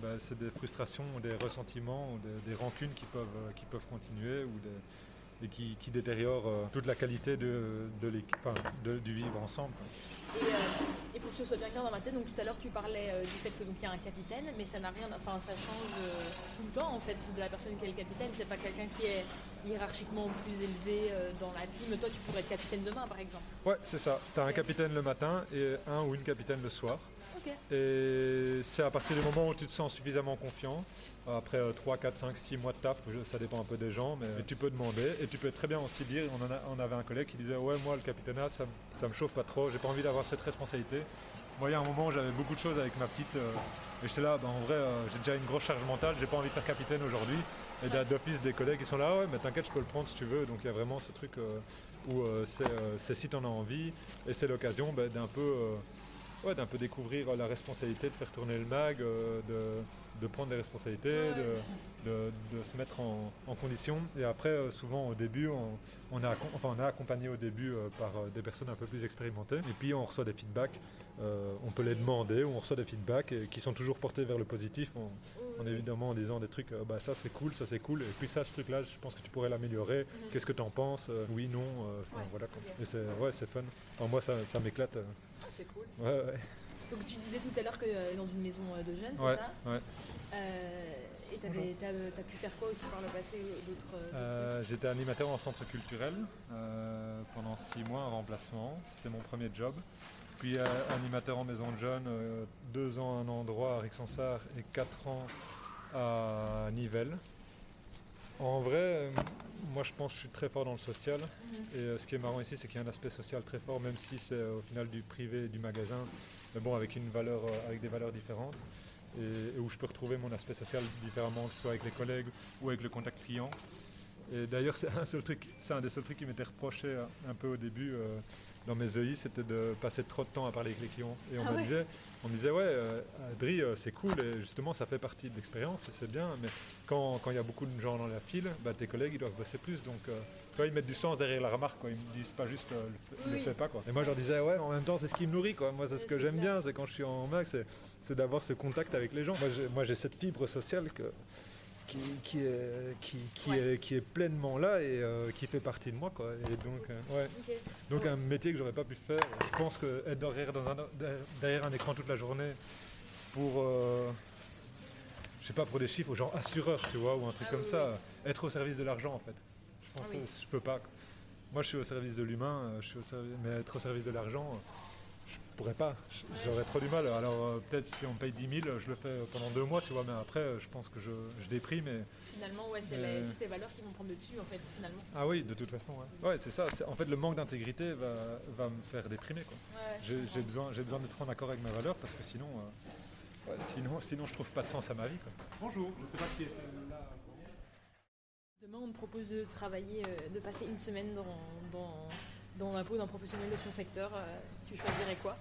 ben, c'est des frustrations, des ressentiments, des, des rancunes qui peuvent, euh, qui peuvent continuer ou des- et qui, qui détériorent euh, toute la qualité de, de l'équipe- enfin, de- du vivre ensemble. quoi. Et, euh, et pour que ce soit bien clair dans ma tête, donc tout à l'heure tu parlais euh, du fait que donc il y a un capitaine, mais ça n'a rien, enfin ça change tout le temps en fait de la personne qui est le capitaine. C'est pas quelqu'un qui est hiérarchiquement plus élevé dans la team. Toi, tu pourrais être capitaine demain, par exemple. Ouais, c'est ça. Tu as un capitaine le matin et un ou une capitaine le soir. Et c'est à partir du moment où tu te sens suffisamment confiant, après 3, 4, 5, 6 mois de taf, ça dépend un peu des gens, mais, tu peux demander. Et tu peux très bien aussi dire, on, en a- on avait un collègue qui disait ouais moi le capitana ça, me- ça me chauffe pas trop, j'ai pas envie d'avoir cette responsabilité. Moi il y a un moment où j'avais beaucoup de choses avec ma petite euh, et j'étais là, bah, en vrai euh, j'ai déjà une grosse charge mentale, j'ai pas envie de faire capitaine aujourd'hui. Et il y a d'office des collègues qui sont là, ouais mais t'inquiète je peux le prendre si tu veux, donc il y a vraiment ce truc euh, où euh, c'est euh, c'est si t'en as envie. Et c'est l'occasion bah, d'un peu... Ouais, d'un peu découvrir la responsabilité de faire tourner le mag, euh, de, de prendre des responsabilités, de, de- de se mettre en, en condition. Et après, euh, souvent au début, on, on, enfin, on accompagné au début euh, par des personnes un peu plus expérimentées. Et puis on reçoit des feedbacks. on peut les demander, on reçoit des feedbacks et qui sont toujours portés vers le positif. Est évidemment en disant des trucs, bah, ça c'est cool, ça c'est cool. Et puis ça, ce truc-là, je pense que tu pourrais l'améliorer. Qu'est-ce que tu en penses Oui, non. enfin, voilà, quoi. Et c'est ouais, fun. Enfin, moi, ça, ça m'éclate. C'est cool. ouais, ouais. Donc tu disais tout à l'heure que euh, dans une maison euh, de jeunes, c'est Ouais, ça ouais. Euh, Et t'as t'as pu faire quoi aussi par le passé d'autres J'étais animateur en centre culturel pendant six mois en remplacement. C'était mon premier job. Puis animateur en maison de jeunes, deux ans à un endroit à Rixensart et quatre ans à Nivelles. En vrai, euh, moi je pense que je suis très fort dans le social. Mhm. Et euh, ce qui est marrant ici, c'est qu'il y a un aspect social très fort, même si c'est euh, au final du privé et du magasin, mais bon, avec, une valeur, avec des valeurs différentes. Et, et où je peux retrouver mon aspect social différemment, que ce soit avec les collègues ou avec le contact client. Et d'ailleurs, c'est un, seul truc- c'est un des seuls trucs qui m'était reproché un peu au début euh, dans mes EI, c'était de passer trop de temps à parler avec les clients. Et on Ah me ouais. disait, on me disait, ouais, euh, Adri, euh, c'est cool, et justement, ça fait partie de l'expérience, et c'est bien, mais quand quand il y a beaucoup de gens dans la file, bah, tes collègues, ils doivent bosser plus. Donc, euh, tu vois, ils mettent du sens derrière la remarque, quoi. Ils me disent pas juste, euh, le, fais- le Oui. fais pas, quoi. Et moi, je leur disais, ouais, mais en même temps, c'est ce qui me nourrit, quoi. Moi, c'est ce que j'aime bien, c'est quand je suis en max, c'est d'avoir ce contact avec les gens. Moi, j'ai cette fibre sociale que, qui, qui est, qui, qui Ouais. est, qui est pleinement là et euh, qui fait partie de moi, quoi. Et donc, euh, ouais. Donc Ouais. un métier que j'aurais pas pu faire. Je pense que être derrière, dans un, derrière un écran toute la journée pour, euh, je sais pas, pour des chiffres, genre assureur, tu vois, ou un truc Ah comme oui, ça, être au service de l'argent en fait. Je pense Ah oui. que je peux pas. quoi. Moi, je suis au service de l'humain, euh, je suis au servi- mais être au service de l'argent, euh, je pourrais pas. J'aurais trop du mal. Alors euh, peut-être si on me paye 10 000, je le fais pendant deux mois, tu vois, mais après, euh, je pense que je, je déprime et Finalement, ouais, c'est Euh. les- c'est tes valeurs qui vont prendre le dessus en fait, finalement. ah oui, de toute façon, ouais. Ouais, c'est ça. En fait, le manque d'intégrité va, va me faire déprimer, quoi. Ouais, J'ai besoin, d'être en accord avec ma valeur parce que sinon, euh, ouais, sinon, sinon je trouve pas de sens à ma vie. Quoi. Bonjour, je sais pas qui est là. Demain, on te propose de travailler, euh, de passer une semaine dans, dans, dans la peau d'un professionnel de son secteur. euh, tu choisirais quoi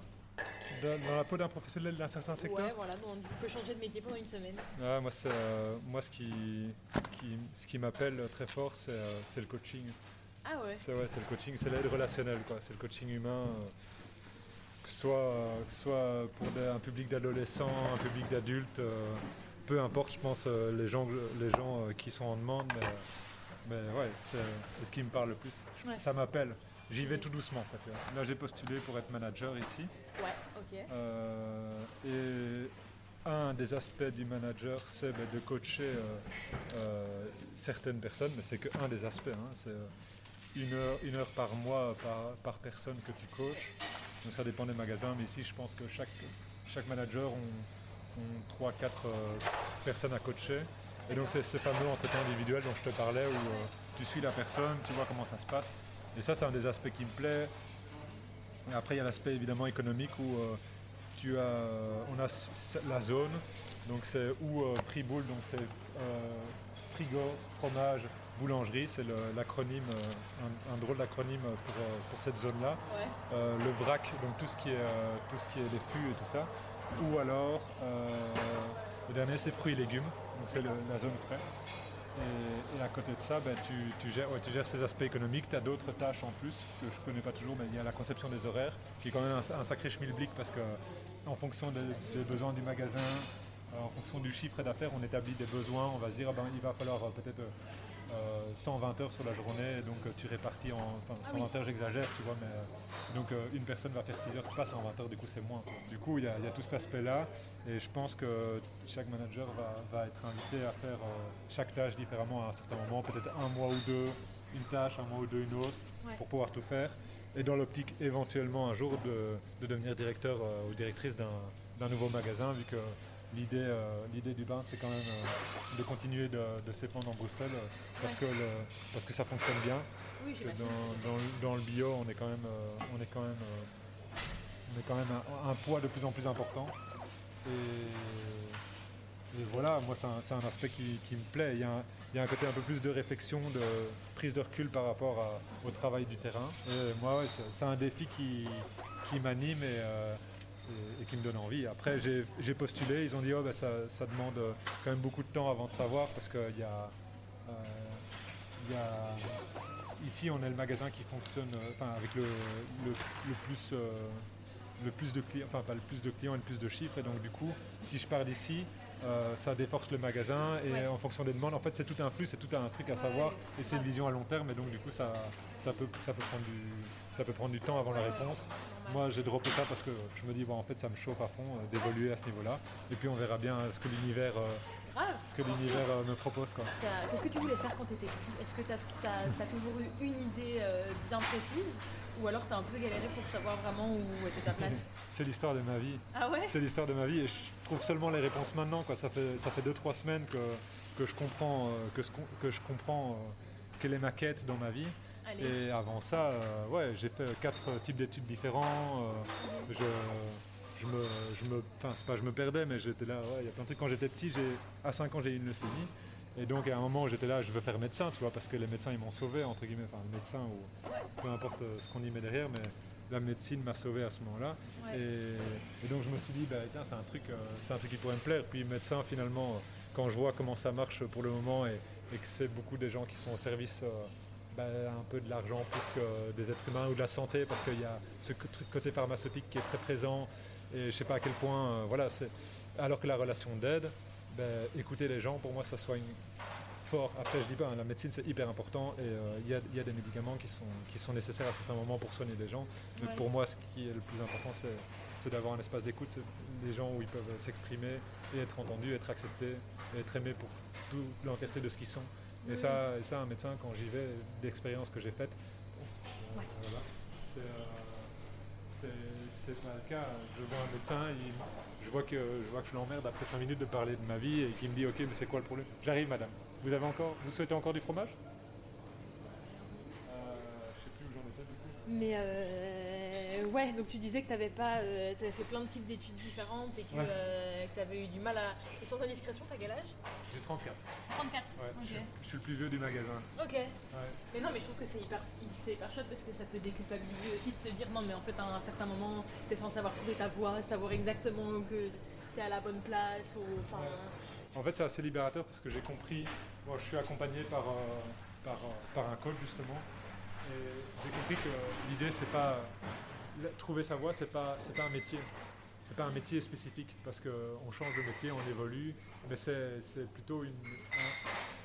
Dans, dans la peau d'un professionnel d'un certain secteur Ouais, voilà, donc tu peux changer de métier pendant une semaine. Ah, moi, euh, moi, ce qui, qui, ce qui m'appelle très fort, c'est, euh, le coaching. Ah ouais. C'est, ouais, c'est le coaching, c'est l'aide relationnelle, quoi. C'est le coaching humain. euh, que ce soit, que ce soit pour des- un public d'adolescents, un public d'adultes, peu importe, je pense, les gens, les gens qui sont en demande. Mais, mais ouais, c'est, ce qui me parle le plus. Ouais. Ça m'appelle. J'y vais tout doucement. quoi, tu vois. Là, j'ai postulé pour être manager ici. Ouais, ok. Euh, et un des aspects du manager, c'est ben, de coacher euh, euh, certaines personnes, mais c'est qu'un des aspects. hein, c'est une heure, une heure par mois par, par personne que tu coaches. Donc ça dépend des magasins, mais ici je pense que chaque, chaque manager ont, ont 3-4 personnes à coacher. Et donc c'est ce fameux entretien individuel dont je te parlais où euh, tu suis la personne, tu vois comment ça se passe. Et ça c'est un des aspects qui me plaît. Et après, il y a l'aspect évidemment économique où euh, tu as, on a la zone, donc c'est où euh, prix boule, donc c'est euh, frigo, fromage, boulangerie, c'est l'acronyme, euh, un, un drôle d'acronyme pour, euh, pour cette zone-là. Ouais. Euh, le vrac, donc tout ce qui est, euh, tout ce qui est les fûts et tout ça. Ou alors, euh, le dernier c'est fruits et légumes, donc c'est la zone frais. Et, à côté de ça, ben, tu, gères, ces aspects économiques. Tu as d'autres tâches en plus que je ne connais pas toujours, mais il y a la conception des horaires, qui est quand même un, un sacré schmilblick parce que en fonction des, des besoins du magasin, euh, en fonction du chiffre d'affaires, on établit des besoins. On va se dire, ah ben, il va falloir euh, peut-être euh, 120 heures sur la journée, donc euh, tu répartis en. Enfin, Ah 120 oui. heures, j'exagère, tu vois, mais euh, donc euh, une personne va faire 6 heures, c'est pas 120 heures, du coup c'est moins. Du coup, il y, a il y a tout cet aspect-là, et je pense que chaque manager va, va être invité à faire euh, chaque tâche différemment à un certain moment, peut-être un mois ou deux, une tâche, un mois ou deux, une autre, Ouais. pour pouvoir tout faire. Et dans l'optique éventuellement un jour de, de devenir directeur euh, ou directrice d'un nouveau magasin, vu que l'idée euh, l'idée du bain, c'est quand même euh, de continuer de, de s'épandre en Bruxelles, euh, parce, que le- parce que ça fonctionne bien. Oui, que j'imagine. dans, dans le- dans le bio, on est quand même, on est quand même, on est quand même un, un poids de plus en plus important. Et, et voilà, moi c'est un, un aspect qui, qui me plaît. Il y, a un, il y a un côté un peu plus de réflexion, de prise de recul par rapport à- au travail du terrain. Et moi, ouais, c'est, un défi qui, qui m'anime et, et- et qui me donne envie. Après, j'ai, postulé, ils ont dit oh, bah, ça, ça demande quand même beaucoup de temps avant de savoir parce qu'il y a, euh, y a Ici, on est le magasin qui fonctionne euh, enfin, avec le, le- le plus, euh, le plus de clients, enfin pas le plus de clients et le plus de chiffres. Et donc du coup, si je pars d'ici, euh, ça déforce le magasin et Ouais. en fonction des demandes, en fait, c'est tout un flux, c'est tout un truc à Ouais. savoir et c'est une vision à long terme. Et donc du coup, ça, ça peut, ça peut prendre du, ça peut prendre du temps avant la réponse. Moi, j'ai droppé ça parce que je me dis bon, en fait, ça me chauffe à fond euh, d'évoluer à ce niveau-là. Et puis on verra bien ce que l'univers, euh, ce que l'univers euh, me propose, Qu'est-ce que tu voulais faire quand tu étais petit? Est-ce que tu as, toujours eu une idée bien précise? Ou alors tu as un peu galéré pour savoir vraiment où était ta place? C'est l'histoire de ma vie. Ah ouais? C'est l'histoire de ma vie et je trouve seulement les réponses maintenant. Quoi. Ça fait ça fait deux trois semaines que, que je comprends que, ce que je comprends quelle est ma quête dans ma vie. Allez. Et avant ça, euh, ouais, j'ai fait quatre types d'études différents. euh, je, je me, je me, enfin c'est pas je me perdais, mais j'étais là. ouais, Il y a plein de trucs. Quand j'étais petit, j'ai à 5 ans j'ai eu une leucémie. Et donc à un moment j'étais là, je veux faire médecin, tu vois, parce que les médecins ils m'ont sauvé entre guillemets, enfin le médecin ou peu importe euh, ce qu'on y met derrière, mais la médecine m'a sauvé à ce moment-là. Ouais. Et, et donc je me suis dit, bah, tiens, c'est un, truc, euh, c'est un truc qui pourrait me plaire. Puis médecin, finalement, quand je vois comment ça marche pour le moment et, et que c'est beaucoup des gens qui sont au service euh, bah, un peu de l'argent plus que des êtres humains ou de la santé, parce qu'il y a ce côté pharmaceutique qui est très présent. Et je sais pas à quel point, euh, voilà, c'est alors que la relation d'aide, bah, écouter les gens, pour moi, ça soigne fort. Après, je dis pas, hein, la médecine c'est hyper important et euh, il y, a, il y a des médicaments qui sont, qui sont nécessaires à certains moments pour soigner les gens. Mais Ouais. pour moi, ce qui est le plus important, c'est, c'est d'avoir un espace d'écoute, c'est des gens où ils peuvent s'exprimer et être entendus, être acceptés et être aimés pour toute l'entièreté de ce qu'ils sont. Et, ça, et ça, un médecin, quand j'y vais, d'expérience que j'ai faite, euh, Ouais. voilà, c'est, euh, c'est- c'est pas le cas. Je vois un médecin, il- je, vois que, je vois que je l'emmerde après 5 minutes de parler de ma vie et qu'il me dit Ok, mais c'est quoi le problème? J'arrive, madame. Vous, avez encore, vous souhaitez encore du fromage? Euh, Je sais plus où j'en étais du coup. Mais euh, ouais, donc tu disais que tu avais pas, euh, t'avais fait plein de types d'études différentes et que Ouais. tu avais eu du mal à. Et sans indiscrétion, t'as quel âge? J'ai 34. 34. Ouais, je, suis, je suis le plus vieux du magasin. Ok. Ouais. Mais non, mais je trouve que c'est hyper, c'est hyper chouette parce que ça peut déculpabiliser aussi de se dire non, mais en fait, à un certain moment, t'es censé avoir trouvé ta voie, savoir exactement que t'es à la bonne place ou. Enfin. En fait, c'est assez libérateur parce que j'ai compris. Moi, je suis accompagné par, euh, par, euh, par un coach justement. Et j'ai compris que l'idée, c'est pas. Trouver sa voie, c'est pas, c'est pas un métier. C'est pas un métier spécifique parce qu'on change de métier, on évolue, mais c'est, plutôt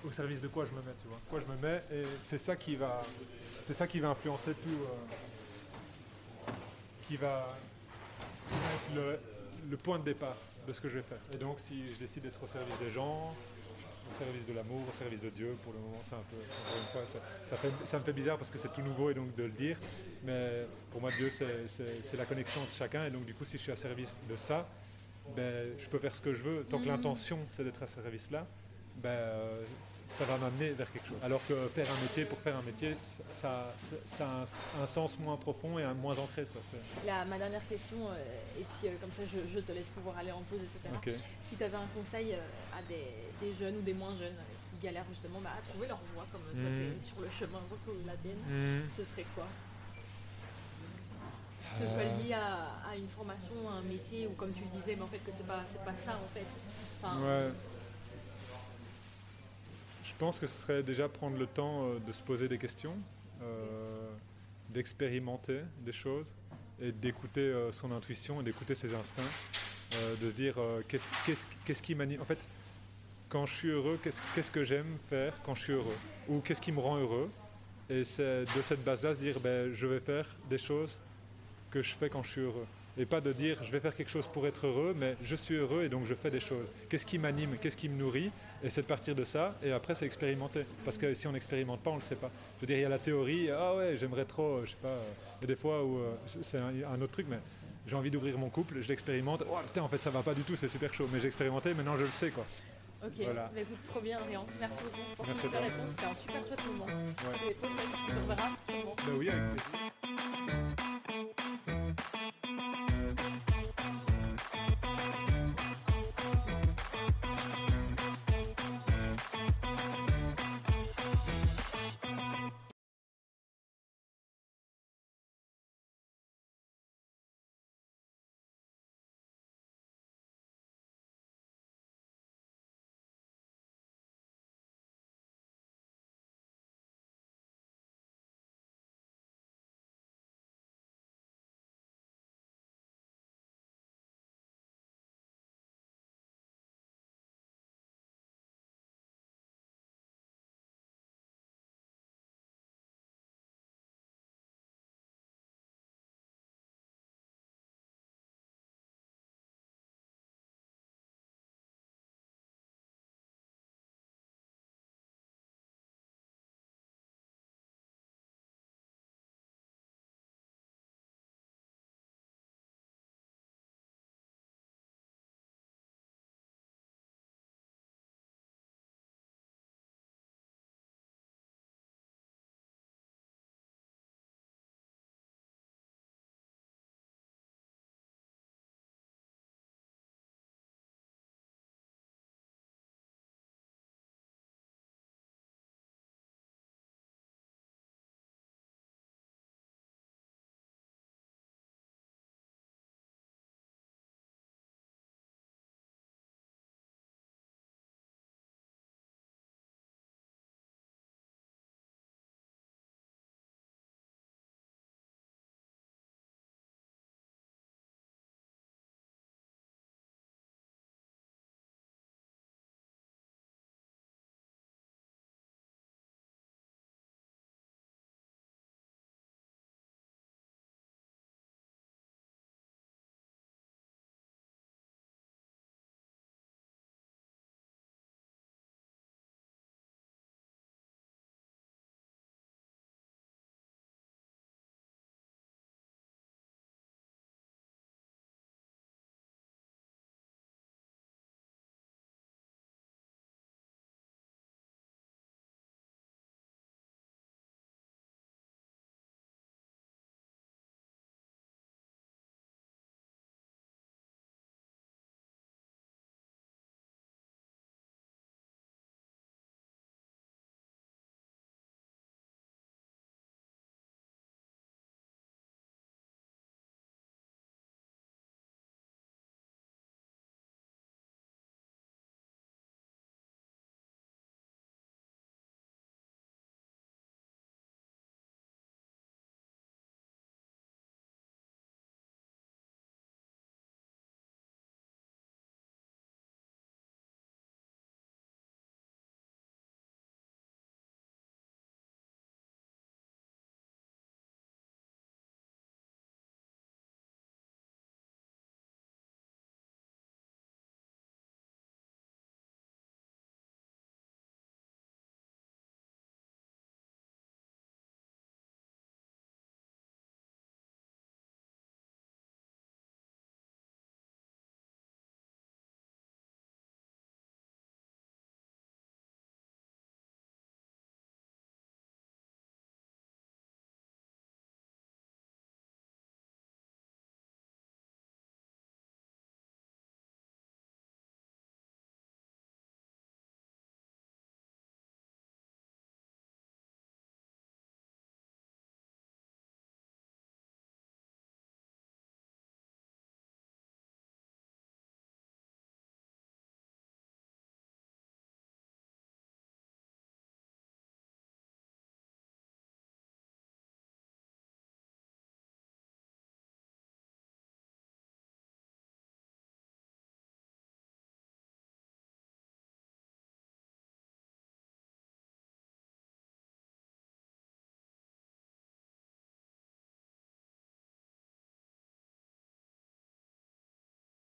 au service de quoi je me mets, tu vois. Quoi je me mets, et c'est ça qui va, c'est ça qui va influencer tout, euh, qui va être le, le point de départ de ce que je vais faire. Et donc, si je décide d'être au service des gens, au service de l'amour, au service de Dieu, pour le moment, c'est un peu, encore une fois, ça, ça fait- ça me fait bizarre parce que c'est tout nouveau et donc de le dire. Mais pour moi, Dieu, c'est- la connexion entre chacun. Et donc, du coup, si je suis à service de ça, ben, je peux faire ce que je veux. Tant que Mhm. l'intention, c'est d'être à ce service-là, ben, euh, ça va m'amener vers quelque chose. Alors que faire un métier pour faire un métier, ça, ça, ça a un, un sens moins profond et un, moins ancré. Quoi. C'est- La, ma dernière question, euh, et puis euh, comme ça je, je te laisse pouvoir aller en pause, etc. Si tu avais un conseil euh, à des, des jeunes ou des moins jeunes qui galèrent justement bah, à trouver leur voie, comme toi Mhm. t'es sur le chemin, retrouver la tienne, Mhm. ce serait quoi? Que ce soit lié à, à une formation, à un métier, ou comme tu le disais, mais en fait que c'est pas, pas ça en fait. Enfin, Ouais. Je pense que ce serait déjà prendre le temps euh, de se poser des questions, euh, d'expérimenter des choses et d'écouter euh, son intuition et d'écouter ses instincts, de se dire qu'est-ce qu'est-ce- qu'est-ce qui m'anime. En fait, quand je suis heureux, qu'est-ce qu'est-ce que j'aime faire quand je suis heureux? Ou qu'est-ce qui me rend heureux? Et c'est de cette base-là se dire ben, je vais faire des choses que je fais quand je suis heureux. Et pas de dire je vais faire quelque chose pour être heureux, mais je suis heureux et donc je fais des choses. Qu'est-ce qui m'anime, qu'est-ce qui me nourrit? Et c'est de partir de ça, et après c'est expérimenter. Parce que si on n'expérimente pas, on ne le sait pas. Je veux dire, il y a la théorie, ah ouais, j'aimerais trop, je sais pas, il y a des fois où, euh, c'est un, autre truc, mais j'ai envie d'ouvrir mon couple, je l'expérimente, oh putain, en fait ça va pas du tout, c'est super chaud, mais j'ai expérimenté, maintenant je le sais quoi. ok, voilà. Bah, écoute, trop bien, Rian. Merci beaucoup pour Merci toi. réponses, c'était un super chouette moment. Ouais. Et on reverra. Bah oui, avec plaisir.